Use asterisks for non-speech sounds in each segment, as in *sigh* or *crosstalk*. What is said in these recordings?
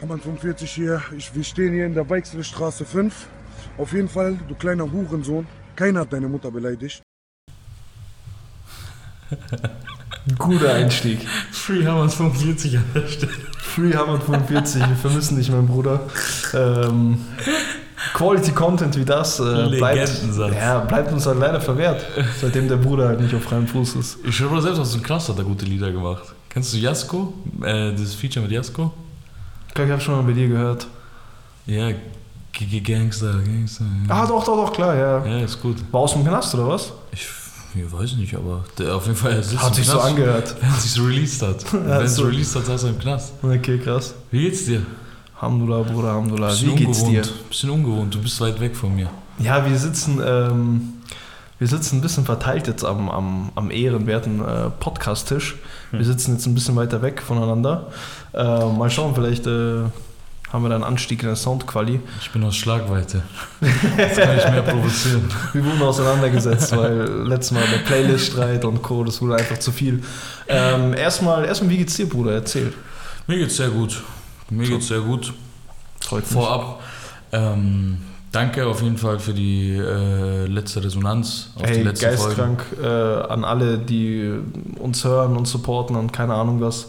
Hammann 45 hier. Ich, wir stehen hier in der Weichselstraße 5. Auf jeden Fall, du kleiner Hurensohn. Keiner hat deine Mutter beleidigt. *laughs* Guter Einstieg. Free Hammer 45 an der Stelle. Free Hammer 45, wir vermissen dich, mein Bruder. Ähm, Quality Content wie das äh, bleibt, ja, bleibt uns halt leider verwehrt, seitdem der Bruder halt nicht auf freiem Fuß ist. Ich schwöre selbst, aus dem Klass hat er gute Lieder gemacht. Kennst du Jasko? Äh, dieses Feature mit Jasko? Ich glaube, ich habe schon mal bei dir gehört. Ja, G -G Gangster, Gangster. Ah, doch, doch, doch, klar, ja. Ja, ist gut. War aus dem Knast oder was? Ich, ich weiß nicht, aber der, auf jeden Fall er sitzt Hat sich so Knast, angehört. Wenn es sich released hat. *laughs* wenn es so. released hat, saß er im Knast. Okay, krass. Wie geht's dir? Hamdullah, Bruder. Bisschen Wie geht's dir? Bisschen ungewohnt, du bist weit weg von mir. Ja, wir sitzen, ähm, wir sitzen ein bisschen verteilt jetzt am, am, am ehrenwerten äh, Podcast-Tisch. Wir sitzen jetzt ein bisschen weiter weg voneinander. Äh, mal schauen, vielleicht äh, haben wir da einen Anstieg in der Soundquali. Ich bin aus Schlagweite. Jetzt kann ich mehr provozieren. *laughs* Wir wurden auseinandergesetzt, weil letztes Mal der Playlist-Streit und Co., das wurde einfach zu viel. Ähm, erstmal, erstmal, wie geht's dir, Bruder? Erzähl. Mir geht's sehr gut. Mir geht's sehr gut. Freut mich. Vorab, ähm, danke auf jeden Fall für die äh, letzte Resonanz auf die Hey, letzten Folgen. geistkrank äh, an alle, die uns hören und supporten und keine Ahnung was.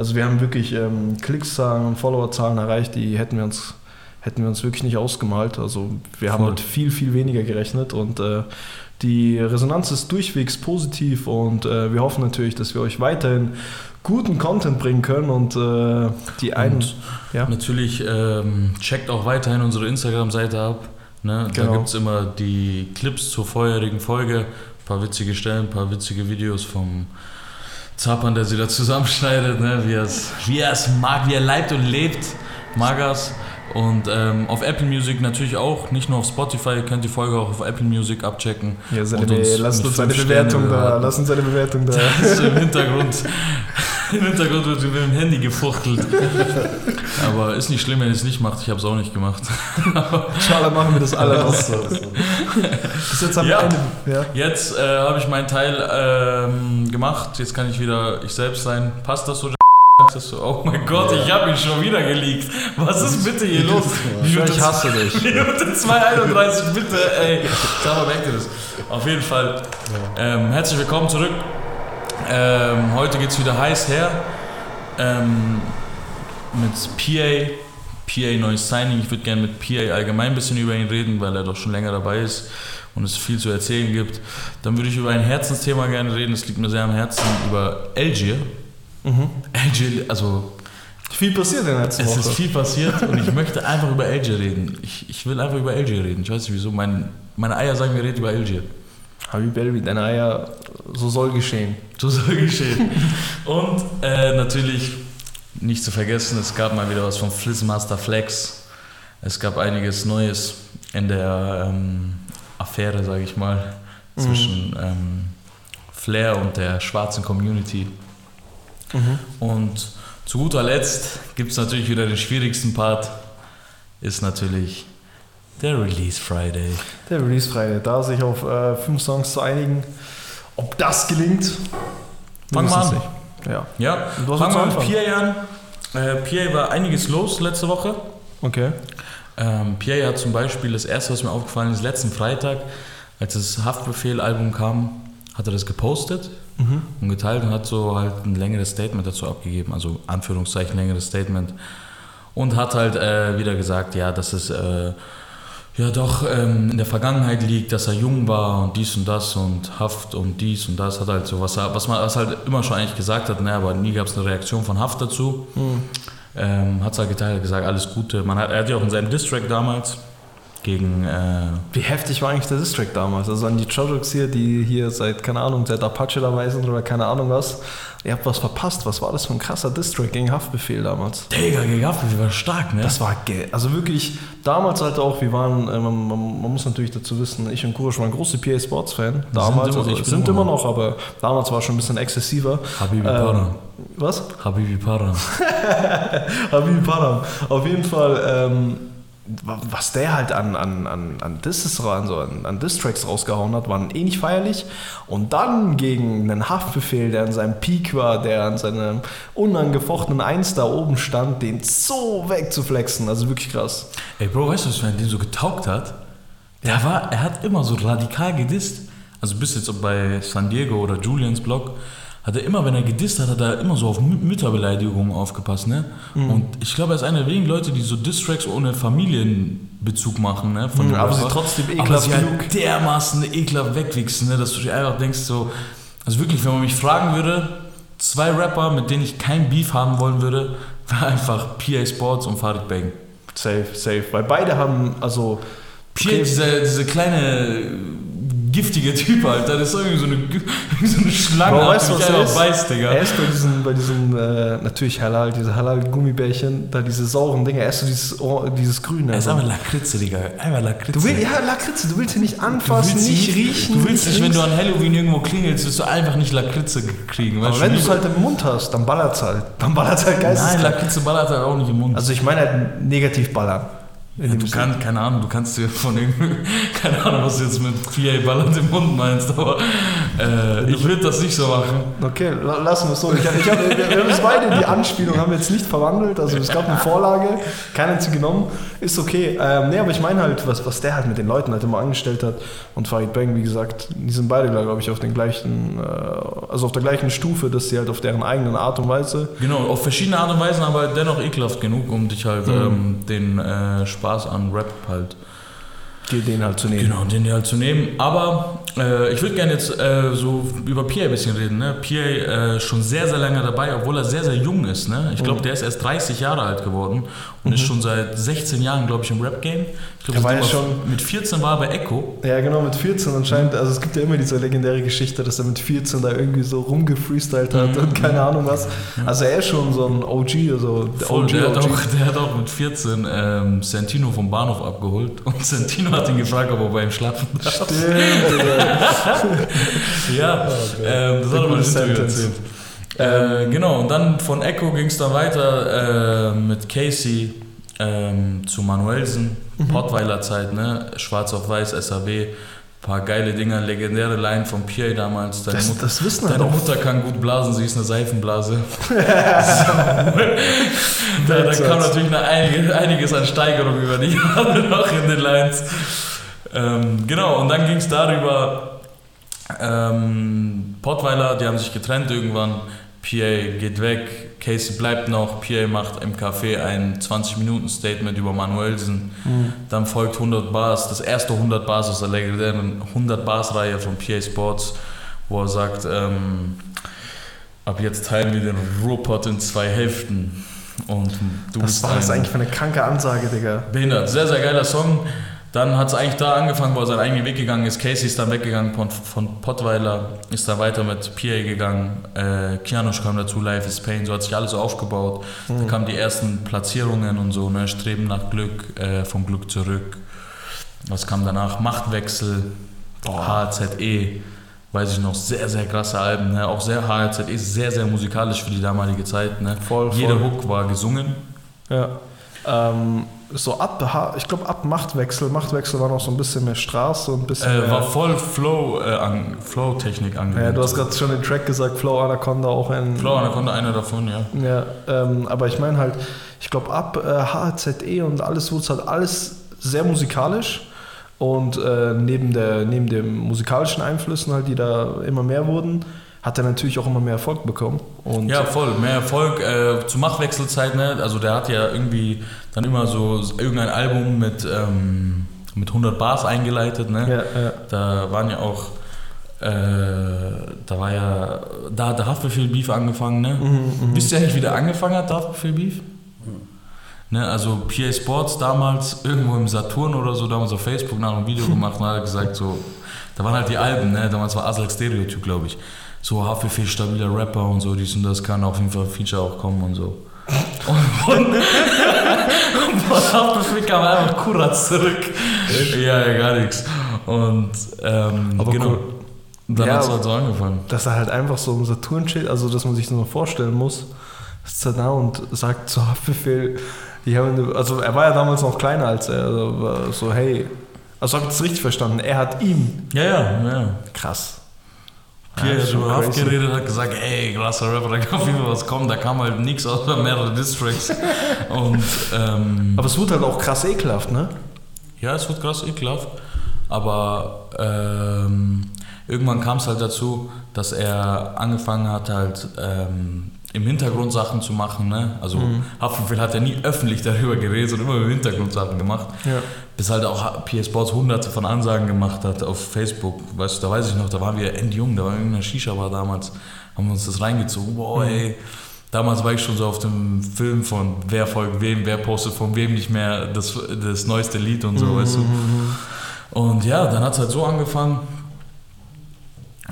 Also wir haben wirklich ähm, Klickszahlen und Followerzahlen erreicht, die hätten wir uns hätten wir uns wirklich nicht ausgemalt. Also wir haben Voll. mit viel, viel weniger gerechnet und äh, die Resonanz ist durchwegs positiv und äh, wir hoffen natürlich, dass wir euch weiterhin guten Content bringen können und äh, die einen... Und ja. natürlich ähm, checkt auch weiterhin unsere Instagram-Seite ab. Ne? Da Genau. gibt es immer die Clips zur vorherigen Folge, ein paar witzige Stellen, ein paar witzige Videos vom Zappern, der sie da zusammenschneidet, ne? wie er es mag, wie er leibt und lebt, mag er's. Und ähm, auf Apple Music natürlich auch, nicht nur auf Spotify, ihr könnt die Folge auch auf Apple Music abchecken. Ja, seine, Und uns lasst uns eine Bewertung Sterne da. Lasst uns eine Bewertung da. Im Hintergrund. *laughs* Im Hintergrund wird mit dem Handy gefuchtelt. *laughs* Aber ist nicht schlimm, wenn ihr es nicht macht. Ich habe es auch nicht gemacht. *laughs* Inshallah machen wir das alle noch. Bis jetzt haben Ja. wir eine. Ja. Jetzt äh, habe ich meinen Teil ähm, gemacht. Jetzt kann ich wieder ich selbst sein. Passt das so? Das so? Oh mein Gott, ich habe ihn schon wieder geleakt. Was ist bitte hier los? *laughs* Minute Ich hasse dich. *laughs* Minute 2,31, bitte, ey. Sag mal, merkt ihr das? Auf jeden Fall. Ähm, herzlich willkommen zurück. Ähm, heute geht's wieder heiß her. Ähm, mit PA. PA neues Signing. Ich würde gerne mit PA allgemein ein bisschen über ihn reden, weil er doch schon länger dabei ist und es viel zu erzählen gibt. Dann würde ich über ein Herzensthema gerne reden. Es liegt mir sehr am Herzen, über Algier. Mhm. Algier, also Viel passiert in der letzten es Woche. ist viel passiert und ich *laughs* möchte einfach über Algier reden. Ich, ich will einfach über Algier reden. Ich weiß nicht wieso. Mein, meine Eier sagen, wir reden über Algier. Habib Elbi, deine Eier, so soll geschehen. So soll geschehen. Und äh, natürlich nicht zu vergessen, es gab mal wieder was von Flizzmaster Flex. Es gab einiges Neues in der ähm, Affäre, sage ich mal, zwischen ähm, Flair und der schwarzen Community. Und zu guter Letzt gibt es natürlich wieder den schwierigsten Part, ist natürlich der Release Friday. Der Release Friday, da sich auf äh, fünf Songs zu einigen. Ob das gelingt? Fangen wir an. Nicht. Ja, Ja, fangen wir mit. PA an. Äh, PA war einiges los letzte Woche. okay. Ähm, PA hat zum Beispiel das erste, was mir aufgefallen ist, letzten Freitag, als das Haftbefehl-Album kam, hat er das gepostet Mhm. und geteilt und hat so halt ein längeres Statement dazu abgegeben, also Anführungszeichen längeres Statement. Und hat halt äh, wieder gesagt, ja, dass es äh, ja doch ähm, in der Vergangenheit liegt, dass er jung war und dies und das und Haft und dies und das. Hat halt so, was, er- was man was halt immer schon eigentlich gesagt hat, ne, aber nie gab es eine Reaktion von Haft dazu. Mhm. Ähm, hat es halt geteilt, gesagt, alles Gute. Man hat, er hat ja auch in seinem Distrack damals gegen äh, Wie heftig war eigentlich der Distrack damals? Also an die Chojokes hier, die hier seit, keine Ahnung, seit Apache dabei sind oder keine Ahnung was. Ihr habt was verpasst. Was war das für ein krasser Distrack gegen Haftbefehl damals? Digga, gegen Haftbefehl war stark, ne? Das war geil. Also wirklich, damals halt auch, wir waren, äh, man, man, man muss natürlich dazu wissen, ich und Kurosch waren große PA Sports Fan. Damals, immer- also, sind immer noch, aber damals war es schon ein bisschen exzessiver. Habibi Ähm, Paran. Was? Habibi Paran. *laughs* Habib Param. Auf jeden Fall, ähm, was der halt an, an, an, an Disses, also an, an Distracks rausgehauen hat, waren eh nicht feierlich. Und dann gegen einen Haftbefehl, der an seinem Peak war, der an seinem unangefochtenen Eins da oben stand, den so wegzuflexen. Also wirklich krass. Ey, Bro, weißt du, was mir an dem so getaugt hat? Der war, er hat immer so radikal gedisst. Also bis jetzt bei San Diego oder Julians Blog hat er immer, wenn er gedisst hat, hat er immer so auf Mü- Mütterbeleidigungen aufgepasst, ne? Mhm. Und ich glaube, er ist einer der wenigen Leute, die so Distracks ohne Familienbezug machen, ne? Von Mhm, aber sie trotzdem aber ekelhaft sie halt genug. dermaßen ekelhaft wegwichsen, ne? Dass du dir einfach denkst so, also wirklich, wenn man mich fragen würde, zwei Rapper, mit denen ich kein Beef haben wollen würde, *laughs* wäre einfach PA Sports und Farid Bang. Safe, safe. Weil beide haben, also. Pierre, dieser, dieser kleine giftige Typ, Alter, das ist irgendwie so eine, *laughs* so eine Schlange, Bro, weißt die was ich er einfach Digga. Er ist bei diesen, bei diesen äh, natürlich Halal, diese Halal-Gummibärchen, da diese sauren Dinger, er ist so dieses, oh, dieses Grüne. Er ist einfach Lakritze, Digga. Einfach Lakritze. Du willst, ja, Lakritze, du willst ihn nicht Du anfassen, willst nicht nicht riechen. Du willst nicht, wenn du an Halloween irgendwo klingelst, wirst du einfach nicht Lakritze kriegen. Aber wenn du es halt im Mund hast, dann ballert's halt. Dann ballert's halt Nein, geisteskrank. Lakritze ballert halt auch nicht im Mund. Also ich meine halt negativ ballern. Ja, du kannst, keine Ahnung, du kannst dir von irgendwie, *laughs* keine Ahnung, was du jetzt mit PA ballert im Mund meinst, aber äh, ich würde das nicht so machen. Okay, la- lassen wir es so. Ich, hab- ich hab, wir haben es beide, die Anspielung haben wir jetzt nicht verwandelt. Also es gab eine Vorlage, keiner hat sie genommen. Ist okay. Ähm, nee, aber ich meine halt, was, was der halt mit den Leuten halt immer angestellt hat. Und Farid Bang, wie gesagt, die sind beide, glaube ich, auf den gleichen, äh, also auf der gleichen Stufe, dass sie halt auf deren eigenen Art und Weise. Genau, auf verschiedene Art und Weisen, aber dennoch ekelhaft genug, um dich halt ähm, den äh, Spaß an Rap halt Den halt zu nehmen. Genau, den halt zu nehmen. Aber äh, ich würde gerne jetzt äh, so über Pierre ein bisschen reden. Ne? Pierre äh, schon sehr, sehr lange dabei, obwohl er sehr, sehr jung ist. Ne? Ich glaube, der ist erst 30 Jahre alt geworden und ist schon seit 16 Jahren, glaube ich, im Rap-Game. Ich glaube, war ja er schon- mit 14 war er bei Echo. Ja, genau, mit 14 anscheinend. Also es gibt ja immer diese legendäre Geschichte, dass er mit 14 da irgendwie so rumgefreestylt hat und keine Ahnung was. Also er ist schon so ein OG, also der Voll, OG, der, hat OG. auch, der hat auch mit 14 ähm, Santino vom Bahnhof abgeholt und Santino hat ihn gefragt, ob er bei ihm schlafen darf. Stimmt, *laughs* Ja, ähm, das hat er mal Sentence. erzählt. Äh, genau, und dann von Echo ging es dann weiter äh, mit Casey ähm, zu Manuelsen, Mhm. Pottweiler Zeit, ne? Schwarz auf Weiß, SAW, paar geile Dinger, legendäre Line von Pierre damals. Deine, Das, Mutter, das wissen deine auch Mutter kann gut blasen, sie ist eine Seifenblase. *laughs* da, da kam natürlich eine einige, einiges an Steigerung über die Jahre *laughs* noch in den Lines. Ähm, genau, und dann ging es darüber, ähm, Pottweiler, die haben sich getrennt irgendwann. PA geht weg, Casey bleibt noch, PA macht im Café ein 20-Minuten-Statement über Manuelsen. Dann folgt 100 Bars, das erste 100 Bars aus der legendären 100 Bars-Reihe von PA Sports, wo er sagt, ähm, ab jetzt teilen wir den Ruhrpott in zwei Hälften. Und du Was bist war das eigentlich für eine kranke Ansage, Digga? Behindert. Sehr, sehr geiler Song. Dann hat es eigentlich da angefangen, wo er seinen eigenen Weg gegangen ist. Casey ist dann weggegangen von, von Pottweiler, ist dann weiter mit PA gegangen. Äh, Kianosch kam dazu, Life is Pain, so hat sich alles aufgebaut. Da kamen die ersten Platzierungen und so, ne? Streben nach Glück, äh, vom Glück zurück. Was kam danach? Machtwechsel, HZE, weiß ich noch, sehr, sehr krasse Alben. Ne? Auch sehr HZE, sehr, sehr musikalisch für die damalige Zeit. Ne? Voll, Jeder voll. Hook war gesungen. Ja. Ähm, so ab, ich glaube ab Machtwechsel, Machtwechsel war noch so ein bisschen mehr Straße und ein bisschen Äh, war voll Flow, äh, an, Flow-Technik angewendet. ja, du hast gerade schon den Track gesagt, Flow Anaconda auch ein. Flow Anaconda, einer davon, ja. Ja, ähm, aber ich meine halt, ich glaube ab äh, HZE und alles wurde es halt alles sehr musikalisch und äh, neben, der, neben den musikalischen Einflüssen halt, die da immer mehr wurden, hat er natürlich auch immer mehr Erfolg bekommen. Und Ja, voll. Mehr Erfolg. Äh, zur Machtwechselzeit, ne? Also der hat ja irgendwie dann immer so irgendein Album mit, ähm, mit 100 Bars eingeleitet, ne? ja, ja. Da waren ja auch, äh, da war ja, da hat der Haftbefehl Beef angefangen, ne? Mhm, Wisst ihr eigentlich, wie der angefangen hat, der Haftbefehl Beef? Ne, also PA Sports damals irgendwo im Saturn oder so, damals auf Facebook nach einem Video *laughs* gemacht und hat gesagt so, da waren halt die Alben, ne? damals war Aslak Stereotyp, glaube ich. So Haftbefehl, stabiler Rapper und so, dies und das kann auf jeden Fall Feature auch kommen und so. Und, von Haftbefehl kam einfach Kuratz zurück. Ja, ja, gar nichts. Und ähm, Aber genau. cool. Und dann Ja, hat es halt so angefangen. dass er halt einfach so im Saturn steht, also dass man sich das nur vorstellen muss, ist er da und sagt zu Haftbefehl, Die haben, also er war ja damals noch kleiner als er. Also so, hey. Also habe ich das richtig verstanden. Er hat ihn. Ja, ja, ja. Krass. Pierre Ja, hat schon über geredet, hat gesagt, ey, krasser Rapper, da kann auf jeden Fall was kommen. Da kam halt nichts außer mehrere Distracks. *laughs* Und ähm, Aber es wurde halt auch krass ekelhaft, ne? ja, es wird krass ekelhaft. Aber ähm, irgendwann kam es halt dazu, dass er angefangen hat, halt ähm, im Hintergrund Sachen zu machen. Ne? Also Haftbefehl hat ja nie öffentlich darüber geredet und immer im Hintergrund Sachen gemacht. Ja. Bis halt auch PS Sports hunderte von Ansagen gemacht hat auf Facebook. Weißt du, da weiß ich noch, da waren wir endjung, da war irgendeine Shisha-Bar damals, haben wir uns das reingezogen. Boah, ey. Damals war ich schon so auf dem Film von wer folgt wem, wer postet von wem nicht mehr das, das neueste Lied und so, weißt du. Und ja, dann hat es halt so angefangen,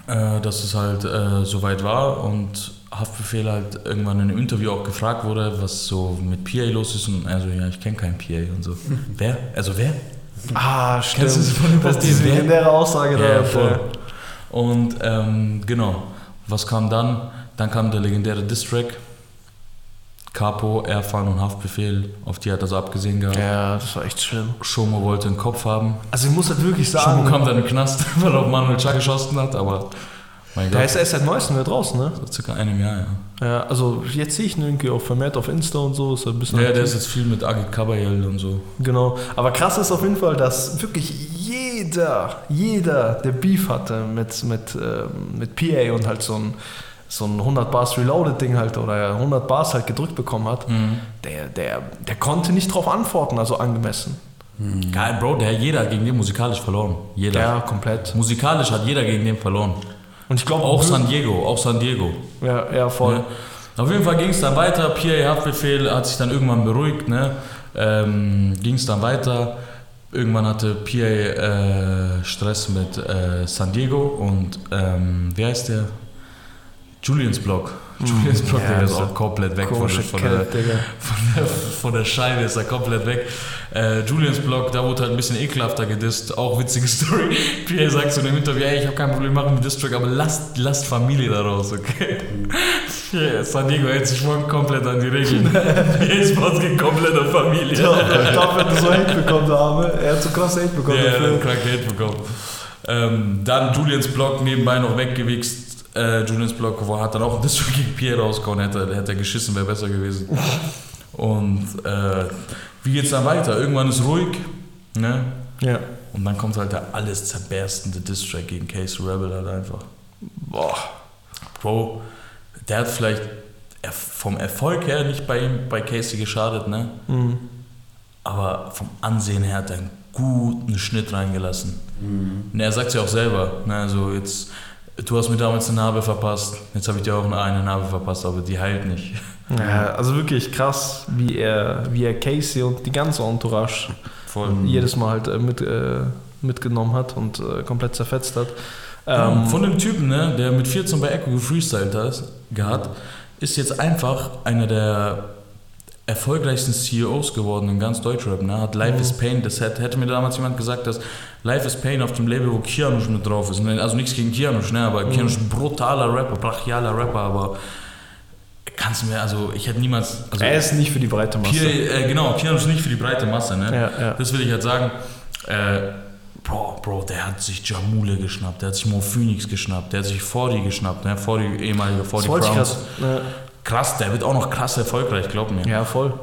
äh, dass es halt äh, soweit war und Haftbefehl halt irgendwann in einem Interview auch gefragt wurde, was so mit PA los ist und er so, ja, ich kenne keinen PA und so. *laughs* wer? Also wer? Ah, stimmt. Kennst du das von dem das ist diese legendäre Aussage Ja, da. voll. Und ähm, genau, was kam dann? Dann kam der legendäre Distrack. Capo, Erfan und Haftbefehl, auf die hat er so abgesehen gehabt. Ja, das war echt schlimm. Schomo wollte einen Kopf haben. Also ich muss halt wirklich Schomo sagen, kam dann den Knast, *laughs* weil er auf Manuel Chak geschossen hat, aber der Gott, ist erst seit neuestem wieder draußen, ne? seit circa einem Jahr, ja. Ja, also jetzt sehe ich ihn irgendwie auch vermehrt auf Insta und so. Ist ein bisschen Ja, der aktiv. ist jetzt viel mit Agit Kabayel und so. Genau. Aber krass ist auf jeden Fall, dass wirklich jeder, jeder, der Beef hatte mit, mit, ähm, mit PA und halt so ein, so ein 100 Bars Reloaded Ding halt oder 100 Bars halt gedrückt bekommen hat, der, der, der konnte nicht drauf antworten, also angemessen. Geil, Bro, der jeder hat gegen den musikalisch verloren. Jeder. Ja, komplett. Musikalisch hat jeder gegen den verloren. Und ich glaube Auch San Diego, auch San Diego. Ja, ja, voll. Ja. Auf jeden Fall ging es dann weiter. PA Haftbefehl hat sich dann irgendwann beruhigt. Ne? Ähm, ging es dann weiter. Irgendwann hatte PA äh, Stress mit äh, San Diego und ähm, wie heißt der? Julians Block. Julians Block, Ja, der ist so auch komplett weg von von, der, von, der, von der Scheibe, ist er komplett weg. Äh, Julians Block, da wurde halt ein bisschen ekelhafter gedisst. Auch witzige *laughs* Story. PA sagt so in dem Interview, ey, ich habe kein Problem machen mit District, aber lasst, lasst Familie daraus, okay? Ja, San Diego hält sich morgen komplett an die Regeln. *laughs* PA Sports geht komplett an Familie. Ich glaube, wenn du so Hate bekommen, der Arme. Er hat so krass Hate bekommen Ja, er hat kranken Hate bekommen. Ähm, dann Julians Block nebenbei noch weggewichst. Äh, Julians Block wo hat dann auch ein District gegen Pierre rausgehauen. Hätte, hätte er geschissen, wäre besser gewesen. Und äh, wie geht's dann weiter? Irgendwann ist ruhig. Ne? Ja. Und dann kommt halt der alles zerberstende Distrack gegen Case Rebel halt einfach. Boah. Bro, der hat vielleicht vom Erfolg her nicht bei ihm, bei Casey geschadet, ne? Mhm. Aber vom Ansehen her hat er einen guten Schnitt reingelassen. Und er sagt es ja auch selber, ne? Also jetzt, du hast mir damals eine Narbe verpasst, jetzt habe ich dir auch eine Narbe verpasst, aber die heilt nicht. Ja, also wirklich krass, wie er, wie er Casey und die ganze Entourage Voll. jedes Mal halt äh, mit, äh, mitgenommen hat und äh, komplett zerfetzt hat. Ähm, von dem Typen, ne, der mit 14 bei Echo gefreestylt hat, gehabt, ist jetzt einfach einer der erfolgreichsten CEOs geworden in ganz Deutschrap. Ne? Hat Life is Pain, das hätte, hätte mir damals jemand gesagt, dass Life is Pain auf dem Label, wo Kianush mit drauf ist. Ne? Also nichts gegen Kianush, ne? aber Kianush ist ein brutaler Rapper, brachialer Rapper, aber kannst du mir, also ich hätte niemals... Also, er ist nicht für die breite Masse. Kier, äh, genau, Kianush nicht für die breite Masse. Ne? Ja, ja. Das will ich halt sagen. Äh, Bro, Bro, der hat sich Jamule geschnappt, der hat sich Mo Phoenix geschnappt, der hat sich Fordy geschnappt, ne? Fordy, ehemaliger Das Fordy ich Browns. grad, Krass, der wird auch noch krass erfolgreich, glaub mir. ja, voll.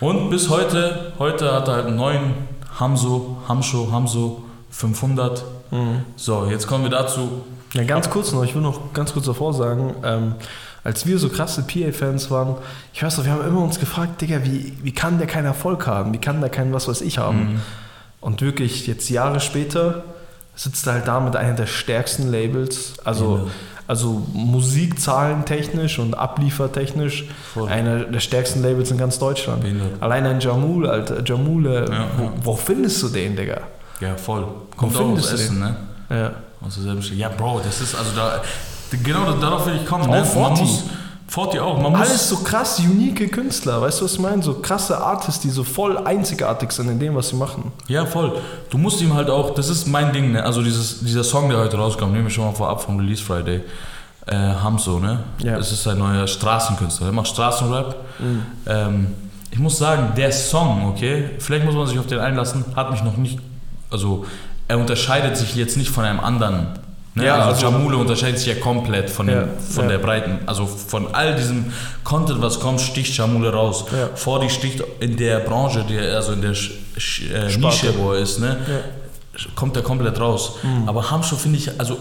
Und bis heute, heute hat er halt einen neuen Hamso, Hamsho, Hamso 500. Mhm. So, jetzt kommen wir dazu. Ja, ganz kurz noch, ich will noch ganz kurz davor sagen, ähm, als wir so krasse PA-Fans waren, ich weiß noch, wir haben immer uns gefragt, Digga, wie, wie kann der keinen Erfolg haben? Wie kann der keinen was weiß ich haben? Und wirklich, jetzt Jahre später sitzt er halt da mit einer der stärksten Labels, also, Ja. Also musikzahlentechnisch und abliefertechnisch, Voll. einer der stärksten Labels in ganz Deutschland. Behindert. Allein ein Jamul, Alter, Jamule, Ja, wo, ja. wo findest du den, Digga? Ja, voll. Kommt auch aus Essen, ne? Ja. Aus derselben Stadt. Ja, Bro, das ist also da. Genau darauf will ich kommen. Ne? Man muss, Forti auch. Man muss, Alles so krass unique Künstler, weißt du, was ich meine? So krasse Artists, die so voll einzigartig sind in dem, was sie machen. Ja, voll. Du musst ihm halt auch, das ist mein Ding, ne? Also dieses, dieser Song, der heute rauskommt, nehmen wir schon mal vorab vom Release Friday. Äh, Hamso, ne? Ja. Das ist ein neuer Straßenkünstler. Der macht Straßenrap. Ähm, ich muss sagen, der Song, okay, vielleicht muss man sich auf den einlassen, hat mich noch nicht, also er unterscheidet sich jetzt nicht von einem anderen. Ne? Ja, also, also- Jamule unterscheidet sich ja komplett von, Ja, dem, von ja. der Breiten. Also von all diesem Content, was kommt, sticht Jamule raus. Ja. Vor die sticht in der Branche, die, also in der äh. Nische, wo er ist, ne? kommt er komplett raus. Mhm. Aber Hamscho finde ich, also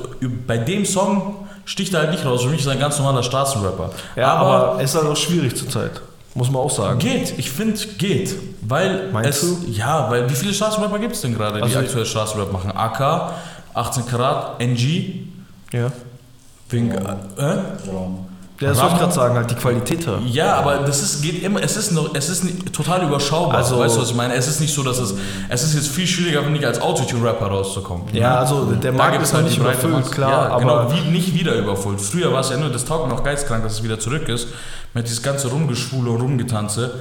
bei dem Song sticht er halt nicht raus. Für mich ist er ein ganz normaler Straßenrapper. Ja, aber, es ist halt auch schwierig zurzeit. Muss man auch sagen. Geht, ich finde, geht. Weil Meinst es, du? Ja, weil wie viele Straßenrapper gibt es denn gerade, die Also- aktuell Straßenrap machen? AK, 18 Karat, NG, Ja. wegen, äh? Ja, das wollte ich gerade sagen, halt die Qualität. Ja, aber das ist, geht immer, es ist, noch, es ist nicht, total überschaubar. Also- weißt du, was ich meine? Es ist nicht so, dass es, es ist jetzt viel schwieriger, finde ich, als Autotune-Rapper rauszukommen. Ja, also der Da Markt ist noch halt nicht überfüllt, Masse. klar, Ja, aber genau, wie, nicht wieder überfüllt. Früher war es ja nur, das taugt mir auch geizkrank, dass es wieder zurück ist. Mit dieses ganze Rumgeschwule und Rumgetanze.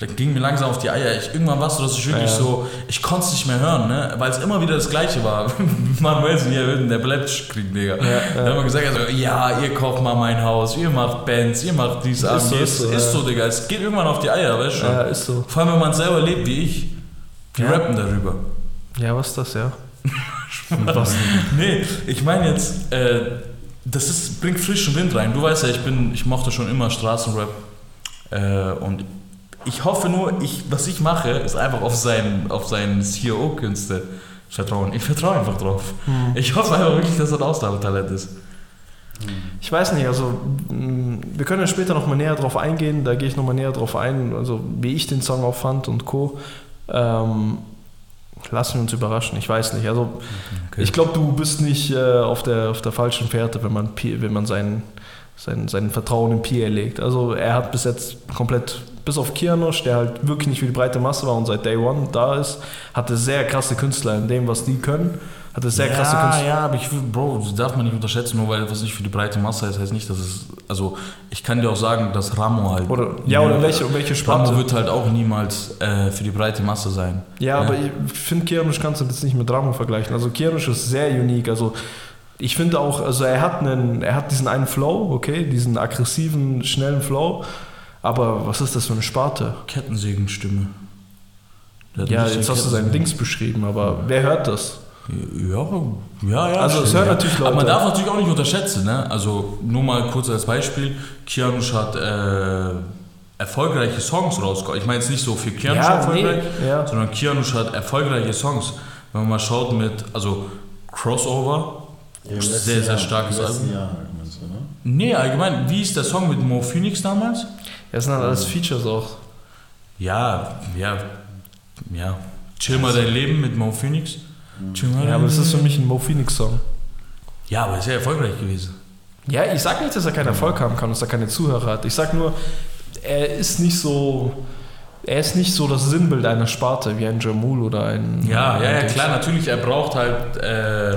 Da ging mir langsam auf die Eier. Ich, irgendwann war es so, dass ich wirklich Ja. so, ich konnte es nicht mehr hören, ne? weil es immer wieder das Gleiche war. *laughs* Manuel hier der bleibt kriegen, Digga. Ja, Da haben wir gesagt, also, ja, ihr kauft mal mein Haus, ihr macht Bands, ihr macht dies, Ist so, ist, so, ist ja. so, Digga. Es geht irgendwann auf die Eier, weißt du ja, ist so. Vor allem, wenn man selber lebt wie ich. Die Ja. rappen darüber. Ja, was ist das, ja? *laughs* was? Nee, ich meine jetzt, äh, das ist, bringt frischen Wind rein. Du weißt ja, ich bin, ich mochte schon immer Straßenrap. Äh, und ich hoffe nur, ich, was ich mache, ist einfach auf seinen, auf seinen CEO-Künste vertrauen. Ich vertraue einfach drauf. Hm. Ich hoffe einfach wirklich, dass er ein Ausnahmetalent ist. Ich weiß nicht, also mh, wir können ja später nochmal näher drauf eingehen, da gehe ich nochmal näher drauf ein, also wie ich den Song auch fand und Co. Ähm, lassen wir uns überraschen, ich weiß nicht. Also Okay. ich glaube, du bist nicht äh, auf, der, auf der falschen Fährte, wenn man, wenn man sein, sein, sein Vertrauen in Pierre legt. Also er hat bis jetzt komplett, bis auf Kianosch, der halt wirklich nicht für die breite Masse war und seit Day One da ist, hatte sehr krasse Künstler in dem, was die können. Hatte sehr krasse ja, Künstler. ja, aber ich Bro, das darf man nicht unterschätzen, nur weil was nicht für die breite Masse ist, heißt nicht, dass es. Also, ich kann dir auch sagen, dass Ramo halt. Oder, ja, oder welche, welche Sparte? Ramo wird halt auch niemals äh, für die breite Masse sein. Ja, Ja. aber ich finde, Kianosch kannst du jetzt nicht mit Ramo vergleichen. Also Kianosch ist sehr unique. Also ich finde auch, also er hat einen, er hat diesen einen Flow, okay, diesen aggressiven, schnellen Flow. Aber was ist das für eine Sparte? Kettensägenstimme. Ja, jetzt hast du sein. Dings beschrieben, aber wer hört das? Ja, ja, ja. Also, es hören ja. natürlich Aber man Leute. darf natürlich auch nicht unterschätzen, ne? Also, nur mal kurz als Beispiel: Kianush hat äh, erfolgreiche Songs rausgebracht. Ich meine jetzt nicht so für Kianush erfolgreich, ja. sondern Kianush hat erfolgreiche Songs. Wenn man mal schaut mit, also Crossover, Ja, sehr, sehr Jahr, starkes letzten Album. Jahr, meinst du, ne? Nee, allgemein, wie ist der Song mit Mo Phoenix damals? Das sind halt alles Features auch. Ja, ja, ja. Chill mal dein Leben mit Mo Phoenix. Chill mal Ja, aber das ist für mich ein Mo Phoenix Song. Ja, aber ist ja erfolgreich gewesen. Ja, ich sag nicht, dass er keinen Erfolg haben kann, dass er keine Zuhörer hat. Ich sag nur, er ist nicht so, er ist nicht so das Sinnbild einer Sparte wie ein Jamul oder ein. Ja, ja, ja, ein klar, natürlich, er braucht halt äh,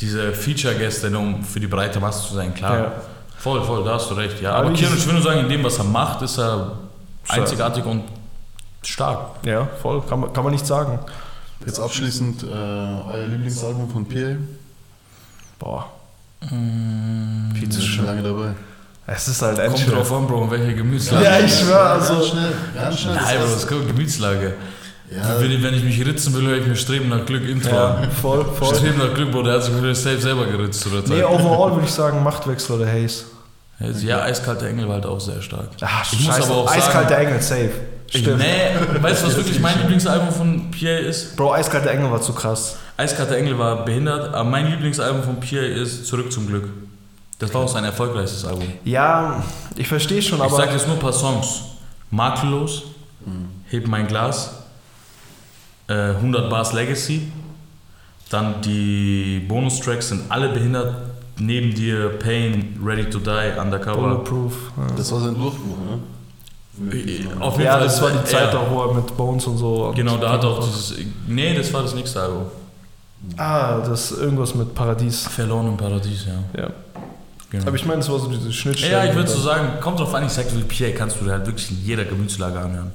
diese Feature-Gäste, um für die breite Masse zu sein, klar. Ja. Voll, voll, da hast du recht. Ja, Aber aber ich- will nur sagen, in dem, was er macht, ist er einzigartig und stark. Ja, voll, kann man, kann man nicht sagen. Jetzt abschließend äh, euer Lieblingsalbum von PL. Boah, Mm, viel zu schon lange dabei. Es ist halt Kommt drauf an, Bro, in welcher Gemütslage. Ja, ich schwör, also. Ganz schnell, ganz schnell. Nein, Bro, das kommt Gemütslage. Ja, Wenn, ich- wenn ich mich ritzen will, höre ich mir Streben nach Glück Intro Ja, voll, voll. Streben nach Glück, Bro, der hat sich safe selber geritzt zu der Nee, overall würde ich sagen Machtwechsel oder Haze. Ja, Eiskalte Engel war halt auch sehr stark. Ach, Ich muss aber auch sagen- Eiskalte Engel, safe. Stimmt. Nee, weißt du, was wirklich mein Lieblingsalbum von Pierre ist? Bro, Eiskalte Engel war zu krass. Eiskalte Engel war behindert, aber mein Lieblingsalbum von Pierre ist Zurück zum Glück. Das war auch sein erfolgreichstes Album. Ja, ich verstehe schon, ich aber. sag jetzt nur ein paar Songs. Makellos, Heb mein Glas, äh, 100 Bars Legacy, dann die Bonustracks sind alle behindert. Neben dir Pain, Ready to Die, Undercover. Bulletproof. Ja. das war sein Durchbruch, ne? Auf jeden Ja, Fall, das war die Zeit ja. auch, wo er mit Bones und so. und- Genau, da hat er auch dieses. Nee, das war das nächste Album. Ah, das irgendwas mit Paradies. Verloren im Paradies, ja. Ja. Genau. Aber ich meine, das war so diese Schnittstelle. Ja, ich würde so sagen, kommt drauf an, ich sag wie Pierre, kannst du dir halt wirklich in jeder Gemütslage anhören.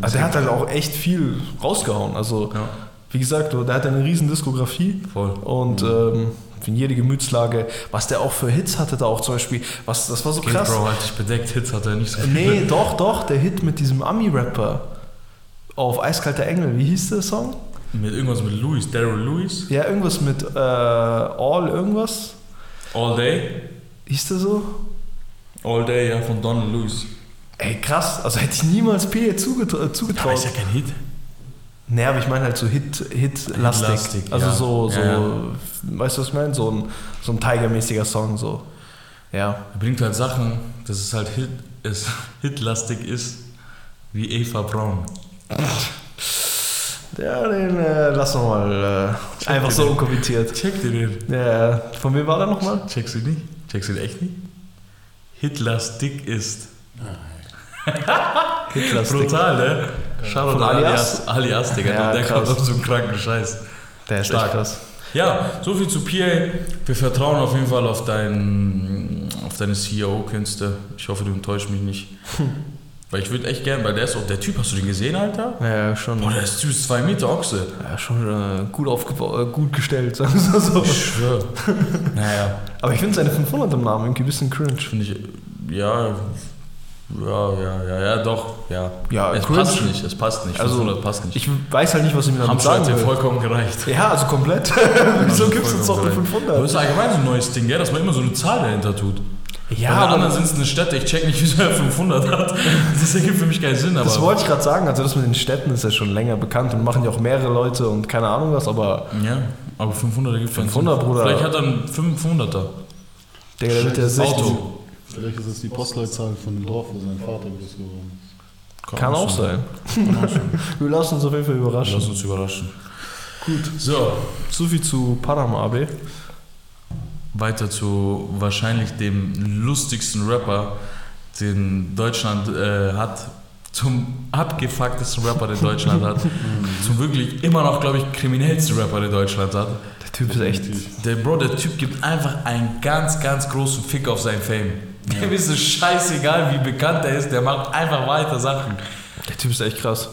Also der hat halt auch echt viel rausgehauen. Also, Ja, wie gesagt, der hat eine riesen Diskografie voll. und ähm, für jede Gemütslage, was der auch für Hits hatte, da auch zum Beispiel, was, das war so Kind krass. Bro hat dich bedeckt, Hits hat er nicht so Nee, doch, doch, der Hit mit diesem Ami-Rapper. auf Eiskalter Engel, wie hieß der Song? Mit irgendwas mit Louis, Daryl Lewis. Ja, irgendwas mit äh, All irgendwas. All Day. Hieß der so? All Day, ja, von Donald Lewis. Ey, krass. Also hätte ich niemals P zugetra äh, zugetraut. kein Hit. Nee, aber ich meine halt so Hit, Hit-lastig. Hit-lastig, also ja. so, so, Ja, ja. weißt du, was ich meine? So ein, so ein Tiger-mäßiger Song, so. Ja. Er bringt halt Sachen, dass es halt Hit, es *laughs* hitlastig ist, wie Eva Braun. Ja, den äh, lassen wir mal äh, einfach so unkommentiert. Check dir den. Ja, von wem war der nochmal? Checkst du ihn nicht? Checkst du ihn echt nicht? Hitlastig ist. Hitler-Stick. Brutal, ne? Shoutout Von Alias? Alias, Alias, Digga. Ja, der krass. kommt auf so einen kranken Scheiß. Der ist Stark. krass. Ja, so viel zu PA. Wir vertrauen auf jeden Fall auf, dein, auf deine CEO-Künste. Ich hoffe, du enttäuschst mich nicht. *laughs* Weil ich würde echt gern, weil der ist auch der Typ, hast du den gesehen, Alter? Ja, schon, Boah, der ist ist zwei Meter Ochse. ja, schon äh, gut aufgebaut, äh, gut gestellt, *laughs* sagen wir so. Ich schwör. *laughs* naja, Aber ich finde seine 500 im Namen irgendwie ein bisschen cringe. finde ich, ja, ja, ja, ja, ja, doch, ja. Ja, es cringe. passt nicht, es passt nicht. Also, 500 passt nicht. Ich weiß halt nicht, was ich mir damit Hamster hat sagen dir will. vollkommen gereicht. Ja, also komplett. *laughs* Wieso gibt es jetzt noch eine Aber 500? das ist allgemein so ein neues Ding, gell? dass man immer so eine Zahl dahinter tut. Ja, Bei anderen sind es eine Städte, ich check nicht, *laughs* wieso er 500 hat. Das ergibt für mich keinen Sinn, aber. das wollte ich gerade sagen. Also das mit den Städten ist ja schon länger bekannt und machen ja auch mehrere Leute und keine Ahnung was, aber ja, aber 500 ergibt keinen 500, Sinn. Bruder. Vielleicht hat er einen 500er. der, der wird ja 60. Auto. Vielleicht ist es die Postleitzahl von dem Dorf, wo sein Vater groß geworden ist. Kann auch sein. *laughs* Wir lassen uns auf jeden Fall überraschen. Lass uns überraschen. Gut. So, So viel zu Panama AB. weiter zu wahrscheinlich dem lustigsten Rapper, den Deutschland äh, hat. Zum abgefucktesten Rapper, den Deutschland hat. *laughs* zum wirklich immer noch, glaube ich, kriminellsten Rapper, den Deutschland hat. Der Typ ist echt. Der Bro, der Typ gibt einfach einen ganz, ganz großen Fick auf sein Fame. *laughs* Dem ist es scheißegal, wie bekannt er ist, der macht einfach weiter Sachen. Der Typ ist echt krass.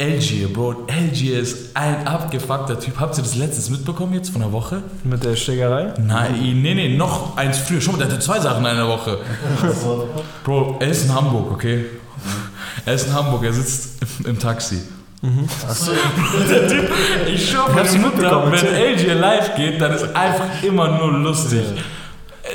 Algier, Bro, Algier ist ein abgefuckter Typ. Habt ihr das letztens mitbekommen jetzt von der Woche? Mit der Schlägerei? Nein, nee, nee, noch eins früher. Schon mal, der hatte zwei Sachen in einer Woche. Bro, er ist in Hamburg, okay? Er ist in Hamburg, er sitzt im, im Taxi. Der Typ, *laughs* ich Mutter, mitbekommen, wenn. Algier live geht, dann ist einfach immer nur lustig.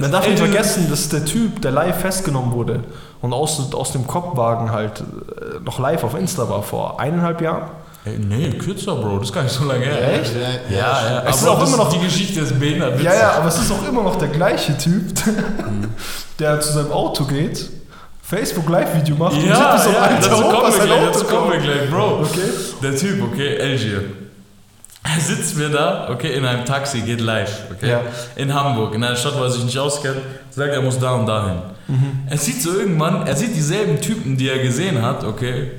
Man darf nicht vergessen, dass der Typ, der live festgenommen wurde und aus, aus dem Kopfwagen halt äh, noch live auf Insta war vor eineinhalb Jahren. Ey, nee, kürzer, Bro, das ist gar nicht so lange her. Echt? Ja, ja, Es ist auch immer noch- die Geschichte des behindert. Ja, ja, aber es ist auch immer noch der gleiche Typ, *laughs* der zu seinem Auto geht, Facebook Live-Video macht und Ja, so ja, dazu kommen wir gleich, dazu kommen wir kommt. gleich, Bro. Okay. Der Typ, okay, Algier. *laughs* Er sitzt mir da, okay, in einem Taxi, geht live, okay, Ja. in Hamburg, in einer Stadt, wo er sich nicht auskennt, sagt, er muss da und dahin. Mhm. Er sieht so irgendwann, er sieht dieselben Typen, die er gesehen hat, okay,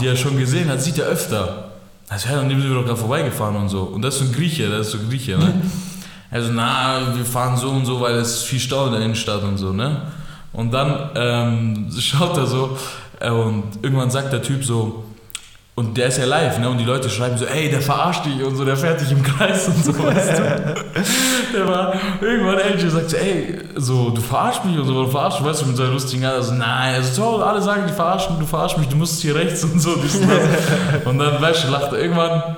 die er schon gesehen hat, sieht er öfter. Also, ja, an dem sind wir doch gerade vorbeigefahren und so. Und das ist so ein Grieche, das ist so ein Grieche, ne? *laughs* Also, na, wir fahren so und so, weil es viel Stau in der Innenstadt und so, ne? Und dann ähm, *laughs* schaut er so äh, und irgendwann sagt der Typ so, und der ist ja live, ne? Und die Leute schreiben so, ey, der verarscht dich und so, der fährt dich im Kreis und so, weißt du? *laughs* Der war, irgendwann LG sagt so, ey, so, du verarschst mich und so, du verarschst mich, weißt du, mit seinem lustigen Art, also, nein, also toll, alle sagen, die verarschen, du verarschst mich, du musst hier rechts und so, dies und das. *laughs* Und dann, weißt du, lacht er irgendwann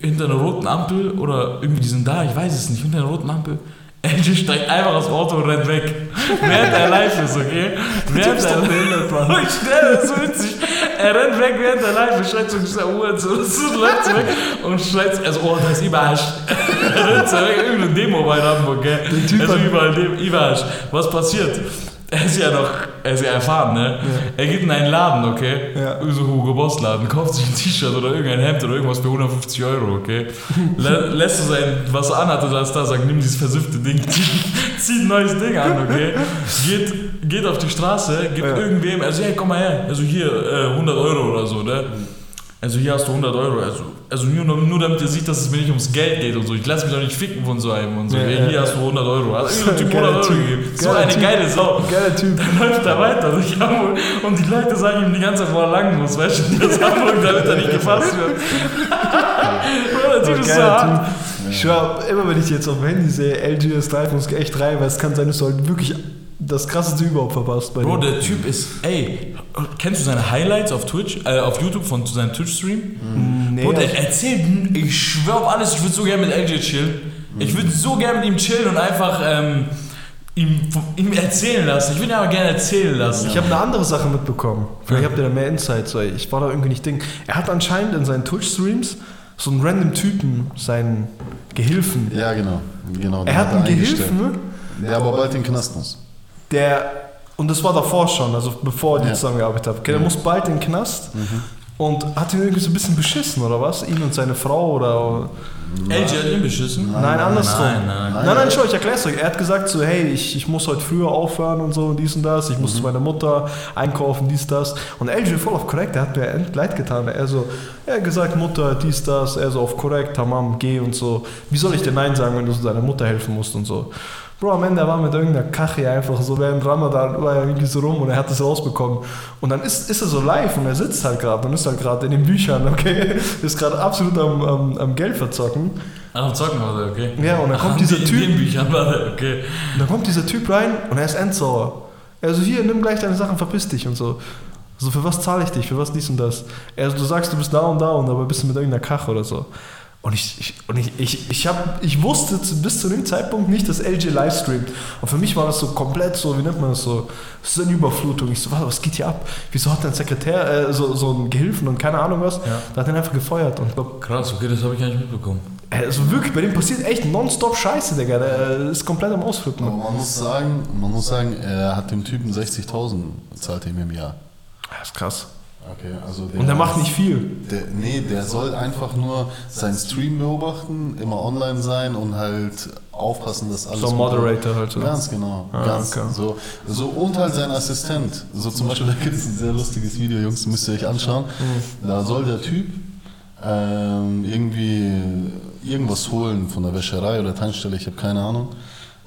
hinter einer roten Ampel oder irgendwie, die sind da, ich weiß es nicht, hinter einer roten Ampel. LG steigt einfach aus dem Auto und rennt weg. Während er live ist, okay? Während er *laughs* Ich stelle das ist witzig. Er rennt weg, während er live ist, schreit so, dieser Uhr so, so läuft weg und schreit, also, oh, da ist Ibasch. er rennt so weg, irgendeine Demo bei Hamburg, gell? also überall Ibasch. Was passiert? Er ist ja noch, er ist ja erfahren, ne? Er geht in einen Laden, okay? Ja. So Hugo Boss Laden, kauft sich ein T-Shirt oder irgendein Hemd oder irgendwas für 150 Euro, okay? *laughs* Lä lässt so sein, was er anhat oder das da, sagt, nimm dieses versüffte Ding, *laughs* zieh, ein neues Ding an, okay? Geht, geht auf die Straße, gibt Ja. irgendwem, also hey, komm mal her, also hier, äh, 100 Euro oder so, ne? Also hier hast du 100 Euro, also, also nur, nur damit ihr seht, dass es mir nicht ums Geld geht und so. Ich lasse mich doch nicht ficken von so einem und so. Ja, Ey, ja. hier hast du 100 Euro. Also irgendein Typ Geiler 100 Euro Typ. gegeben. So eine Typ. geile Sau. Geiler Typ. Dann läuft er weiter durch Hamburg und die Leute sagen ihm die ganze Zeit, wo er lang muss, weißt du, das Hamburg, damit er nicht gefasst wird. *laughs* Bro, der Typ ist so hart. Ich schwör, immer wenn ich jetzt auf dem Handy sehe, LG ist live und es geht echt rein, weil es kann sein, dass du halt wirklich das krasseste überhaupt verpasst bei Bro, dem. der Typ ist, ey, kennst du seine Highlights auf Twitch, äh, auf YouTube von seinem Twitch-Stream? Nee, Bro, der erzählt, ich schwör auf alles, ich würde so gerne mit LJ chillen. Ich würde so gerne mit ihm chillen und einfach ähm, ihm, ihm erzählen lassen. Ich würde ihn aber gerne erzählen lassen. Ich habe eine andere Sache mitbekommen. Vielleicht habt ihr da mehr Insights, weil ich war da irgendwie nicht Ding. Er hat anscheinend in seinen Twitch-Streams so einen random Typen, seinen Gehilfen. Ja, genau. genau Er hat einen. Gehilfen, Der aber bald in den Knast muss. Der, und das war davor schon, also bevor ich Ja. zusammengearbeitet habe, okay, der muss bald in den Knast und hat ihn irgendwie so ein bisschen beschissen, oder was? Ihn und seine Frau oder. LJ hat ihn beschissen? Nein, andersrum. Nein, nein. Nein, nein, schau, ich erklär's euch. Er hat gesagt so, hey, ich, ich muss heute früher aufhören und so und dies und das. Ich muss zu meiner Mutter einkaufen, dies, das. Und LJ voll auf korrekt, der hat mir end leid getan. Er so, er hat gesagt, Mutter, dies, das. Er so auf korrekt, Tamam, geh und so. Wie soll ich dir Nein sagen, wenn du deiner Mutter helfen musst und so. Bro, am Ende er war mit irgendeiner Kache einfach so während Ramadan war er irgendwie so rum und er hat das rausbekommen. Und dann ist, ist er so live und er sitzt halt gerade und ist halt gerade in den Büchern, okay? *laughs* Ist gerade absolut am, am, am Geld verzocken. Ach, am Zocken war der, okay. Ja, und dann Ach, kommt dieser Typ. In den Büchern war der, okay. Und dann kommt dieser Typ rein und er ist endsauer. Er so, hier, nimm gleich deine Sachen, verpiss dich und so. So, für was zahle ich dich? Für was dies und das? Er so, du sagst, du bist da und da und dabei bist du mit irgendeiner Kache oder so. Und ich, ich, und ich, ich, ich, hab, ich wusste zu, bis zu dem Zeitpunkt nicht, dass LJ livestreamt. Und für mich war das so komplett so, wie nennt man das so? Das ist eine Überflutung. Ich so, was, was geht hier ab? Wieso hat dein Sekretär äh, so, so einen Gehilfen und keine Ahnung was? Da hat er ihn einfach gefeuert. Und glaub, Krass, okay, das habe ich gar nicht mitbekommen. also wirklich, bei dem passiert echt nonstop Scheiße, Digga. Der äh, ist komplett am Ausflippen. Aber man muss sagen, man muss sagen, er hat dem Typen 60.000 bezahlt ihm im Jahr. Das ist krass. Okay, also Und er macht nicht viel. Der, nee, der soll einfach nur seinen Stream beobachten, immer online sein und halt aufpassen, dass alles. So ein Moderator halt so. Ganz genau. Ah, ganz okay. so, so. Und halt sein Assistent. So zum Beispiel, *laughs* da gibt es ein sehr lustiges Video, Jungs, müsst ihr euch anschauen. Da soll der Typ ähm, irgendwie irgendwas holen von der Wäscherei oder Tankstelle, ich habe keine Ahnung.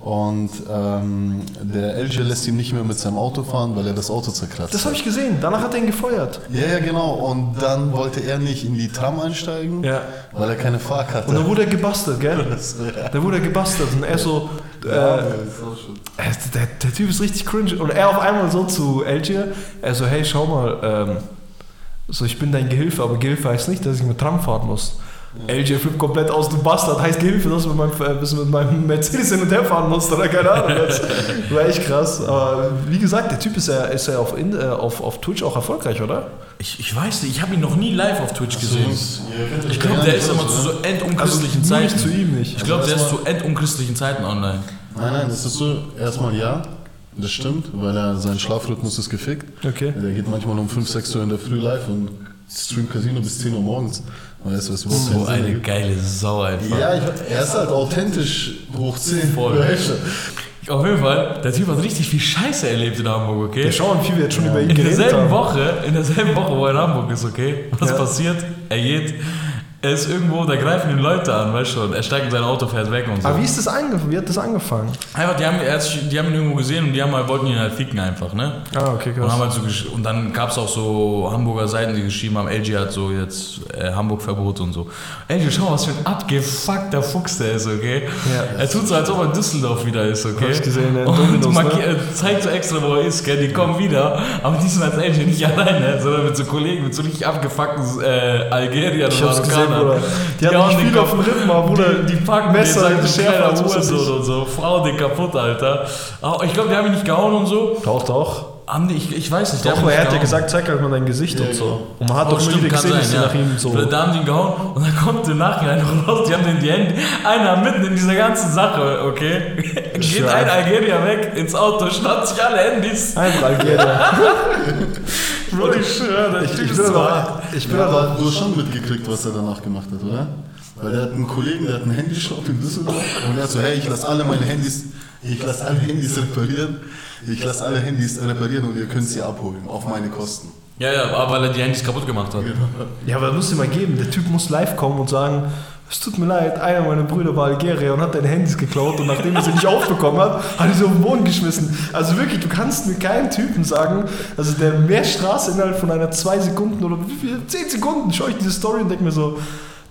Und ähm, der LG lässt ihn nicht mehr mit seinem Auto fahren, weil er das Auto zerkratzt Das habe hat. ich gesehen. Danach hat er ihn gefeuert. Ja, ja, genau. Und dann wollte er nicht in die Tram einsteigen, Ja. weil er keine Fahrkarte Und dann wurde er gebastelt, gell? *laughs* Da wurde er gebastelt. Und er so, äh, äh, der, der Typ ist richtig cringe. Und er auf einmal so zu LG, er so, hey, schau mal, ähm, so, ich bin dein Gehilfe, aber Gehilfe heißt nicht, dass ich mit Tram fahren muss. LG flippt komplett aus, du Bastard, heißt Gehilfe, dass du mit meinem, äh, mit meinem Mercedes hin und her fahren musst oder keine Ahnung. Das war echt krass. Aber wie gesagt, der Typ ist ja, ist ja auf, in, äh, auf, auf Twitch auch erfolgreich, oder? Ich, ich weiß nicht, ich habe ihn noch nie live auf Twitch gesehen. Könnt euch Ich glaube, der ist immer zu so endunchristlichen Also nicht Zeiten. zu ihm nicht. Ich glaube, der ist Also zu endunchristlichen Zeiten online. Nein, nein, das ist so, erstmal ja, das stimmt, weil er, sein Schlafrhythmus ist gefickt. Okay. Der geht manchmal um 5, 6 Uhr in der Früh live und streamt Casino bis 10 Uhr morgens. Weißt du, was überhaupt So Sinn eine geile Sau einfach. Ja, ich, er ist halt authentisch hoch 10. Voll. Weißt du? Auf jeden Fall, der Typ hat richtig viel Scheiße erlebt in Hamburg, okay? Wir schauen, wie viel wir jetzt schon über ihn In geredet derselben haben. Woche, in derselben Woche, wo er in Hamburg ist, okay? Was Ja. passiert? Er geht, er ist irgendwo, da greifen ihn Leute an, weißt du, und er steigt in sein Auto, fährt weg und so. Aber wie ist das angefangen? Wie hat das angefangen? Einfach, die haben, die haben ihn irgendwo gesehen und die haben halt, wollten ihn halt ficken einfach, ne? Ah, okay, Und, haben halt so und dann gab es auch so Hamburger Seiten, die geschrieben haben, LG hat so jetzt äh, Hamburg-Verbot und so. LG, schau mal, was für ein abgefuckter Fuchs der ist, okay? Ja. Er tut so, als ob er in Düsseldorf wieder ist, okay? Hab ich gesehen, ja, in und Dominos, ne? äh, zeigt so extra, wo er ist, gell? Die kommen wieder, aber die sind als LG nicht alleine, sondern mit so Kollegen, mit so richtig abgefuckten äh, Algeriern und Marokkanern. Bruder. Die nicht den viel auf dem Rippen, Bruder, die, die packen Messer, sagen, schärfer weiß ich. und so. Frau den kaputt, Alter. Aber ich glaube, die haben ihn nicht gehauen und so. Doch, doch. Haben die, ich, ich weiß nicht. die Doch, er hat ja gesagt, zeig halt mal dein Gesicht und so. Und man hat Oh, doch stimmt, wieder gesehen, sein, dass sie ja. nach ihm so. Da haben die ihn gehauen und dann kommt im Nachhinein noch raus, die haben den die Hände, einer mitten in dieser ganzen Sache, okay? Geht ein Algerier weg ins Auto, schnappt sich alle Handys. Einfach Algerier. *laughs* Bro, ich schwöre, der Ich, ich ist bin so aber, ich bin Ja, aber, du hast schon mitgekriegt, was er danach gemacht hat, oder? Weil er hat einen Kollegen, der hat einen Handyshop in Düsseldorf und er hat so, hey, ich lasse alle meine Handys, ich lasse alle Handys reparieren, ich lasse alle Handys reparieren und ihr könnt sie abholen, auf meine Kosten. Ja, ja, aber weil er die Handys kaputt gemacht hat. ja, aber das muss dir mal geben. Der Typ muss live kommen und sagen, es tut mir leid, einer meiner Brüder war Algerier und hat deine Handys geklaut und nachdem er sie nicht aufbekommen hat, hat er sie auf den Boden geschmissen. Also wirklich, du kannst mir keinen Typen sagen, also der mehr Straße innerhalb von einer zwei Sekunden oder wie viel, zehn Sekunden schaue ich diese Story und denke mir so, der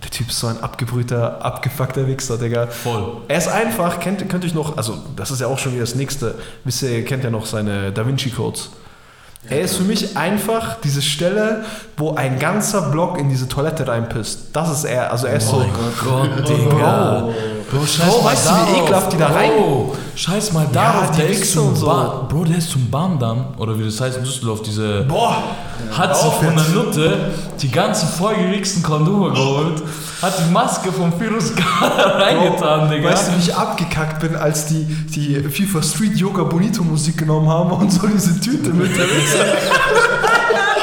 der Typ ist so ein abgebrühter, abgefuckter Wichser, Digga. Voll. Er ist einfach, kennt, könnt euch noch, also das ist ja auch schon wieder das nächste, wisst ihr, ihr kennt ja noch seine Da Vinci Codes. Er ist für mich einfach diese Stelle, wo ein ganzer Block in diese Toilette reinpisst. Das ist er. Also er ist so. Gott, Digga. Bro, scheiß Bro, mal weißt du, wie ekelhaft die da rein- Bro, scheiß mal darauf. die der ist zum und so. Bahn, Bro, der ist zum Bahndamm, oder wie das heißt in Düsseldorf, diese... Boah! Hat sich von der Nutte die ganzen vollgewichsten Kondome geholt, hat die Maske vom Virus *laughs* reingetan, Digga. Weißt du, wie ich abgekackt bin, als die, die FIFA Street Yoga Bonito Musik genommen haben und so diese Tüte mit der Wichser. *laughs*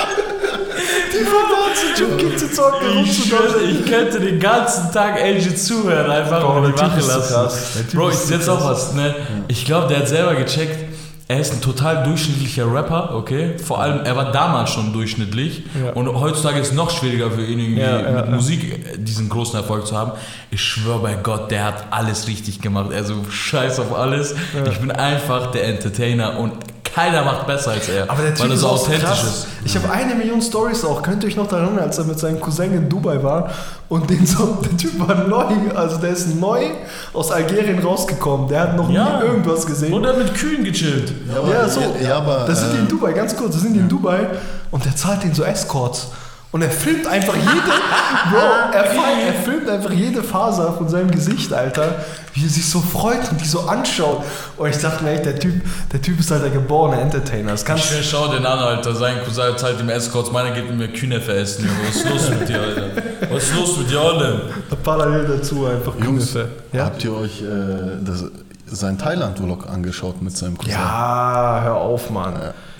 die von da zu Junkie zu zocken, Ich schwöre, ich könnte den ganzen Tag LG zuhören, einfach Bro, ist so lassen. Bro, ist ich jetzt auch was, ne? Ich glaube, der hat selber gecheckt, er ist ein total durchschnittlicher Rapper, okay? Vor allem, er war damals schon durchschnittlich. Ja. Und heutzutage ist es noch schwieriger für ihn, irgendwie Ja, ja, mit ja. Musik äh, diesen großen Erfolg zu haben. Ich schwöre bei Gott, der hat alles richtig gemacht. Also scheiß auf alles. Ich bin einfach der Entertainer und keiner macht besser als er. Aber der Typ weil er ist so authentisch krass. ist. Ich habe eine Million Stories auch. Könnt ihr euch noch daran erinnern, als er mit seinem Cousin in Dubai war und den so, *laughs* der Typ war neu, also der ist neu aus Algerien rausgekommen. Der hat noch Ja. nie irgendwas gesehen. Und er hat mit Kühen gechillt. Ja, aber, Ja, so. Ja, aber, da sind die äh, in Dubai, ganz kurz, da sind die in Dubai und der zahlt denen so Escorts. Und er filmt einfach jede, Bro, er, filmt- er filmt einfach jede Faser von seinem Gesicht, Alter, wie er sich so freut und die so anschaut. Und ich dachte mir echt, der Typ, der Typ ist halt der geborene Entertainer. Das Ich kannst schwör, schau den an, Alter. Sein Cousin zahlt ihm Escorts, meiner geht mit mir Kühnefe essen. Junge. Was ist los mit dir, Alter? Was ist los mit dir alle? parallel dazu einfach Jungs, Kniffe. Ja? habt ihr euch äh, das, sein Thailand-Vlog angeschaut mit seinem Cousin? ja, hör auf, Mann.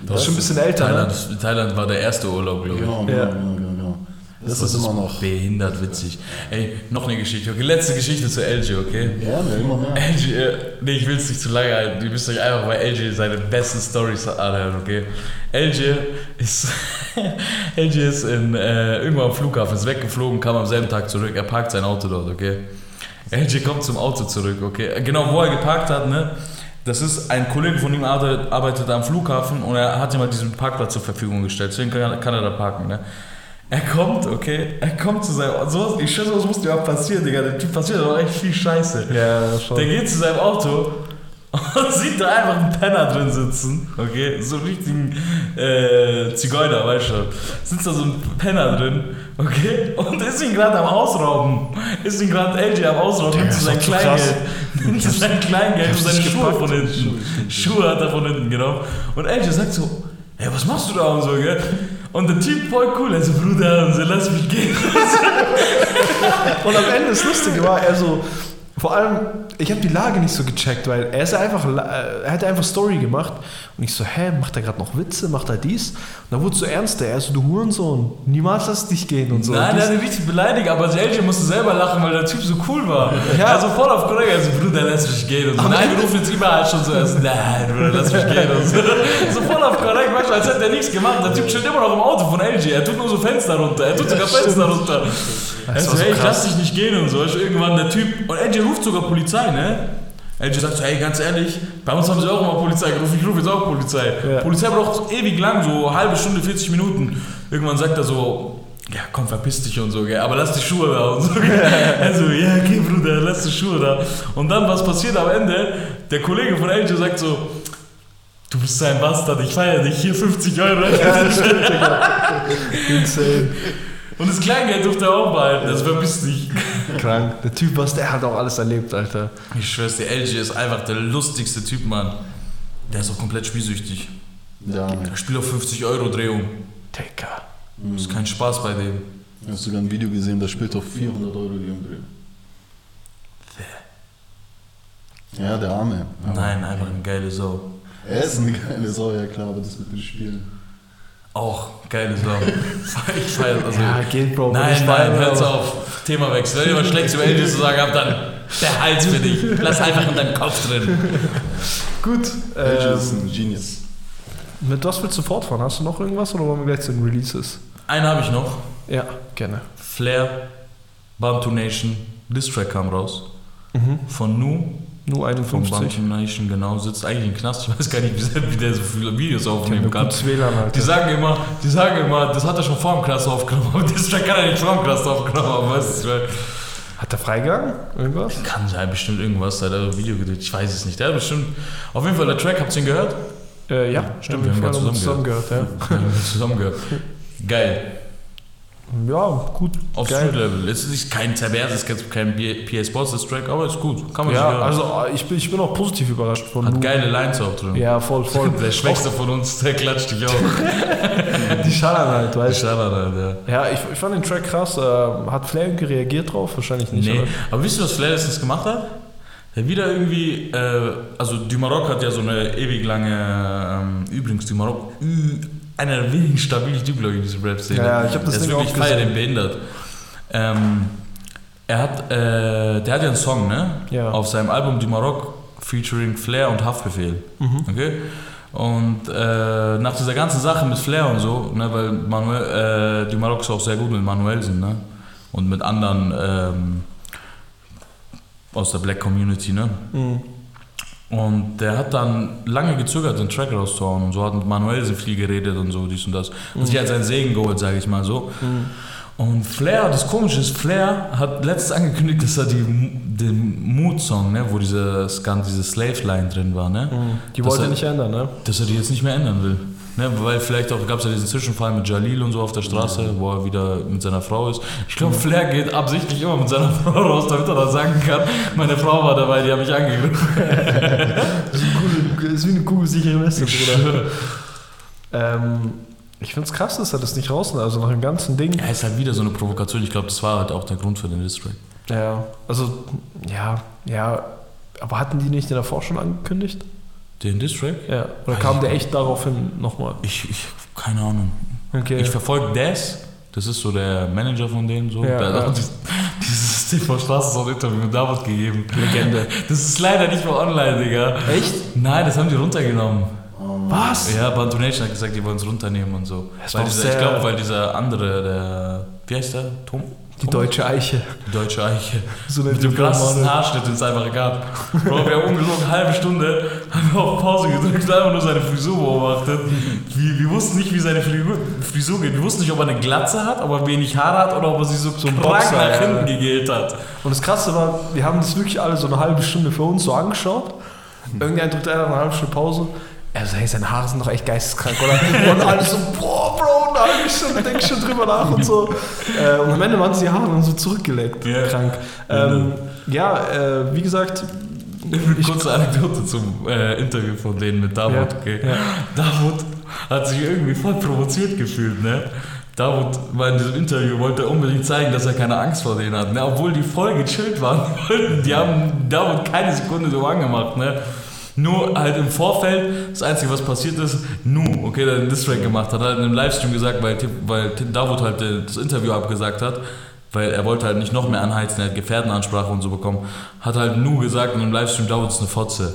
Das ist schon ein bisschen älter, Thailand, ne? Thailand war der erste Urlaub, glaube ich. Genau, genau, Ja. genau, genau, genau. Das, ist immer noch. Behindert witzig. Ey, noch eine Geschichte. Okay, letzte Geschichte zu LG, okay? Ja, ne, immer mehr. LG, äh, nee, ich will es nicht zu lange halten. Ihr müsst euch einfach bei LG seine besten Stories anhören, okay? LG ist, *laughs* LG ist in, äh, irgendwo am Flughafen, ist weggeflogen, kam am selben Tag zurück. Er parkt sein Auto dort, okay? LG kommt zum Auto zurück, okay? Genau, wo er geparkt hat, ne? Das ist ein Kollege von ihm arbeitet, arbeitet am Flughafen und er hat ihm halt diesen Parkplatz zur Verfügung gestellt. Deswegen kann, kann er da parken, ne? Er kommt, okay, er kommt zu seinem so, Ich schätze, was muss dir auch passieren, Digga. Der Typ passiert doch echt viel Scheiße. Ja, schon. Der geht zu seinem Auto und *laughs* sieht da einfach einen Penner drin sitzen, okay, so einen richtigen äh, Zigeuner, weißt du. Sitzt da so ein Penner drin, okay, und ist ihn gerade am Ausrauben. Ist ihn gerade LG am Ausrauben, nimmt sein Kleingeld, *laughs* nimmt sein Kleingeld und seine Schuhe von hinten. Schuhe hat er von hinten genommen. Und LG sagt so, Ey, was machst du da und so, gell? Und der Typ voll cool, er so, Bruder, und so, lass mich gehen. *laughs* Und am Ende das Lustige war, er so, vor allem, ich habe die Lage nicht so gecheckt, weil er ist einfach, er hat einfach Story gemacht und ich so, hä, macht er gerade noch Witze, macht er dies? Und dann wurde es so ernster, er so, du Hurensohn, niemals lass dich gehen und so. Nein, Und der dies- hat ihn richtig beleidigt, aber LJ musste selber lachen, weil der Typ so cool war. Ja. Also voll auf korrekt, also Bruder, lass mich gehen und so. Am Nein, wir rufen jetzt überall schon so erst, nein, Bruder, lass mich gehen und so. *laughs* So voll auf korrekt, weißt du, als hätte er nichts gemacht. Der Typ steht immer noch im Auto von LJ, er tut nur so Fenster runter, er tut sogar Fenster runter. Er so, hey, ich lass dich nicht gehen und so. Ist irgendwann der Typ, und LJ ruft sogar Polizei, ne? LJ sagt so, hey, ganz ehrlich, bei uns haben sie auch immer Polizei gerufen, ich rufe jetzt auch Polizei. Ja. Polizei braucht ewig lang, so halbe Stunde, 40 Minuten. Irgendwann sagt er so, ja komm, verpiss dich und so, gell, aber lass die Schuhe da und so. Gell. *laughs* Also, ja, okay, Bruder, lass die Schuhe da. Und dann, was passiert am Ende? Der Kollege von LJ sagt so, du bist ein Bastard, ich feiere dich, hier 50 Euro. *laughs* Insane. Und das Kleingeld durfte er auch behalten, das verpiss dich. Krank. Der Typ, was der hat auch alles erlebt, Alter. Ich schwör's dir, LJ ist einfach der lustigste Typ, Mann. Der ist auch komplett spielsüchtig. Ja, Der spielt auf 50 Euro Drehung. Digga. Das ist kein Spaß bei dem. ich habe sogar ein Video gesehen, das spielt auf 400 Euro die Umdrehung. Ja, der Arme. Aber Nein, einfach eine geile Sau. Er ist eine geile Sau, ja klar, aber das mit dem Spielen. Auch geile Sau. *laughs* ich feier, also, Ja, geht, Bro. Nein, Ich nein, hört's auf. Themawechsel. Wenn ihr was Schlechtes über LJ zu sagen habt, dann der Hals für dich. Lass einfach in deinem Kopf drin. *laughs* Gut. LG ist Ähm, ein Genius. mit was willst du fortfahren? Hast du noch irgendwas oder wollen wir gleich zu den Releases? Einen habe ich noch. Ja, gerne. Flair, Bantu Nation, Diss Track kam raus. Mhm. Von Nu, Nur Vom 51. Bantam Nation, genau, sitzt eigentlich im Knast. Ich weiß gar nicht, wie der, so viele Videos aufnehmen kann. WLAN, Alter. Die sagen immer, die sagen immer, das hat er schon vor dem Knast aufgenommen, *laughs* aber das Track kann er nicht vor dem Knast aufgenommen haben, weißt du? Hat er freigegangen? Irgendwas? Kann sein, bestimmt irgendwas, da hat er ein Video gedreht, ich weiß es nicht. Der hat bestimmt, auf jeden Fall der Track, habt ihr ihn gehört? Äh, ja, Stimmt, wir *laughs* wir haben gerade zusammen, zusammen gehört, ja. Wir haben zusammen gehört. Geil. Ja, gut. Auf geil. Street Level. Es ist kein Zerberz, es ist kein PS Sports Track, aber ist gut. Kann man sich Ja, hören. also äh, ich bin, ich bin auch positiv überrascht von Hat Nu. geile Lines auch drin. Ja, voll, voll. Der *laughs* Schwächste von uns, der klatscht dich auch. *laughs* Die schallern halt, weißt du. Schade, Alter. Ja, ich, ich fand den Track krass. Äh, hat Flair irgendwie reagiert drauf? Wahrscheinlich nicht. Nee, aber- aber wisst ihr, was Flair letztens gemacht hat? Der wieder irgendwie, äh, also Dumarok hat ja so eine ewig lange, ähm, übrigens Dumarok, einer der wenigen stabilen Typen, glaube ich, in dieser Rap-Szene. Ja, ja, ich hab das Der ist Ding wirklich auch gesehen. den behindert. Ähm, er hat, äh, der hat ja einen Song, ne? Ja. Auf seinem Album Dumarok featuring Flair und Haftbefehl. Mhm. Okay? Und äh, nach dieser ganzen Sache mit Flair und so, ne, weil Manuel, äh, die Marokkos auch sehr gut mit Manuel sind, ne? Und mit anderen ähm, aus der Black Community, ne? Mhm. Und der hat dann lange gezögert, den Track rauszuhauen und so hat mit Manuel so viel geredet und so, dies und das. Und sich halt seinen Segen geholt, sage ich mal so. Und Flair, das Komische ist, Flair hat letztens angekündigt, dass er die, den Mood-Song, ne, wo diese, diese Slave-Line drin war, ne? Die dass wollte er, nicht ändern, ne? Dass er die jetzt nicht mehr ändern will. Ne, weil vielleicht auch gab es ja diesen Zwischenfall mit Jalil und so auf der Straße, wo er wieder mit seiner Frau ist. Ich glaube, Flair geht absichtlich immer mit seiner *laughs* Frau raus, damit er dann sagen kann, meine Frau war dabei, die habe ich angegriffen. Das ist wie eine kugelsichere Weste, *laughs* Bruder. ähm, ich find's krass, dass er das nicht raus, also nach dem ganzen Ding. Ja, ist halt wieder so eine Provokation. Ich glaube, das war halt auch der Grund für den Distrack. Ja, also, ja, ja. Aber hatten die nicht den davor schon angekündigt? Den Distrack? Ja. Oder kam der echt daraufhin nochmal? Ich, ich, keine Ahnung. Okay. Ich verfolge Des. Das ist so der Manager von denen. So. Ja, der ja. auch dieses, *laughs* TV Straße so ein Interview mit David gegeben. Legende. Das ist leider nicht mehr online, Digga. Echt? Nein, das haben die runtergenommen. Was? Ja, Bantu Nation hat gesagt, die wollen es runternehmen und so. Das Weil auch dieser, ich glaube, weil dieser andere, der, wie heißt der? Tom? Die deutsche Eiche. Die deutsche Eiche. So Mit dem krassesten Haarschnitt, den es einfach gab. Bro, wir haben ungelogen eine halbe Stunde haben wir auf Pause gedrückt und einfach nur seine Frisur beobachtet. Wir, wir wussten nicht, wie seine Frisur, geht. Wir wussten nicht, ob er eine Glatze hat, ob er wenig Haare hat oder ob er sich so, so ein Boxer, nach ja. hinten gegelt hat. Und das Krasse war, wir haben das wirklich alle so eine halbe Stunde für uns so angeschaut. Irgendein drückt einer eine halbe Stunde Pause. Er so, hey, seine Haare sind doch echt geisteskrank, oder? *laughs* Und alle so, boah, Bro, eine halbe Stunde denke ich schon drüber nach und so. Äh, und am Ende waren sie die Haare dann so zurückgeleckt. Ja. Krank. Ähm, ja, äh, wie gesagt, Eine kurze Anekdote zum äh, Interview von denen mit Davut. Ja, Okay? ja. Davut hat sich irgendwie voll provoziert gefühlt. Ne? Davut war in diesem Interview, wollte unbedingt zeigen, dass er keine Angst vor denen hat. Ne? Obwohl die voll gechillt waren. *laughs* Die haben Davut keine Sekunde so angemacht. Ne? Nur halt im Vorfeld, das Einzige, was passiert ist, Nu, okay, der den Distrack gemacht hat, hat in einem Livestream gesagt, weil, weil Tim Davut halt das Interview abgesagt hat, weil er wollte halt nicht noch mehr anheizen, er hat Gefährdenansprache und so bekommen, hat halt Nu gesagt in einem Livestream, Davut ist eine Fotze.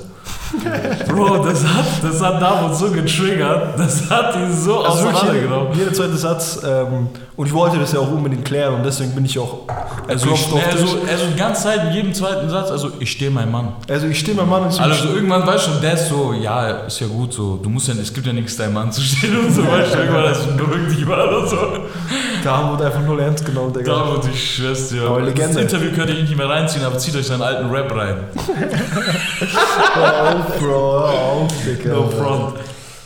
*laughs* Bro, das hat, das hat Davut so getriggert, das hat ihn so also auseinandergenommen. jeder, jeder zweite Satz. Ähm, und ich wollte das ja auch unbedingt klären und deswegen bin ich auch Also, ich, auf also, also die ganze Zeit in jedem zweiten Satz, also ich stehe mein Mann. Also ich stehe mein Mann und Also irgendwann weißt du der ist so, ja, ist ja gut so, du musst ja, es gibt ja nichts, deinem Mann zu stehen und so, *laughs* weißt du, irgendwann das beruhigt dich mal oder so. da haben wir einfach null ernst genommen, Digga. Da wurde ich schwör's dir. Aber Das Legende. Interview könnt ihr nicht mehr reinziehen, aber zieht euch seinen alten Rap rein. *laughs* Auf, Bro, auf, Digga. No front.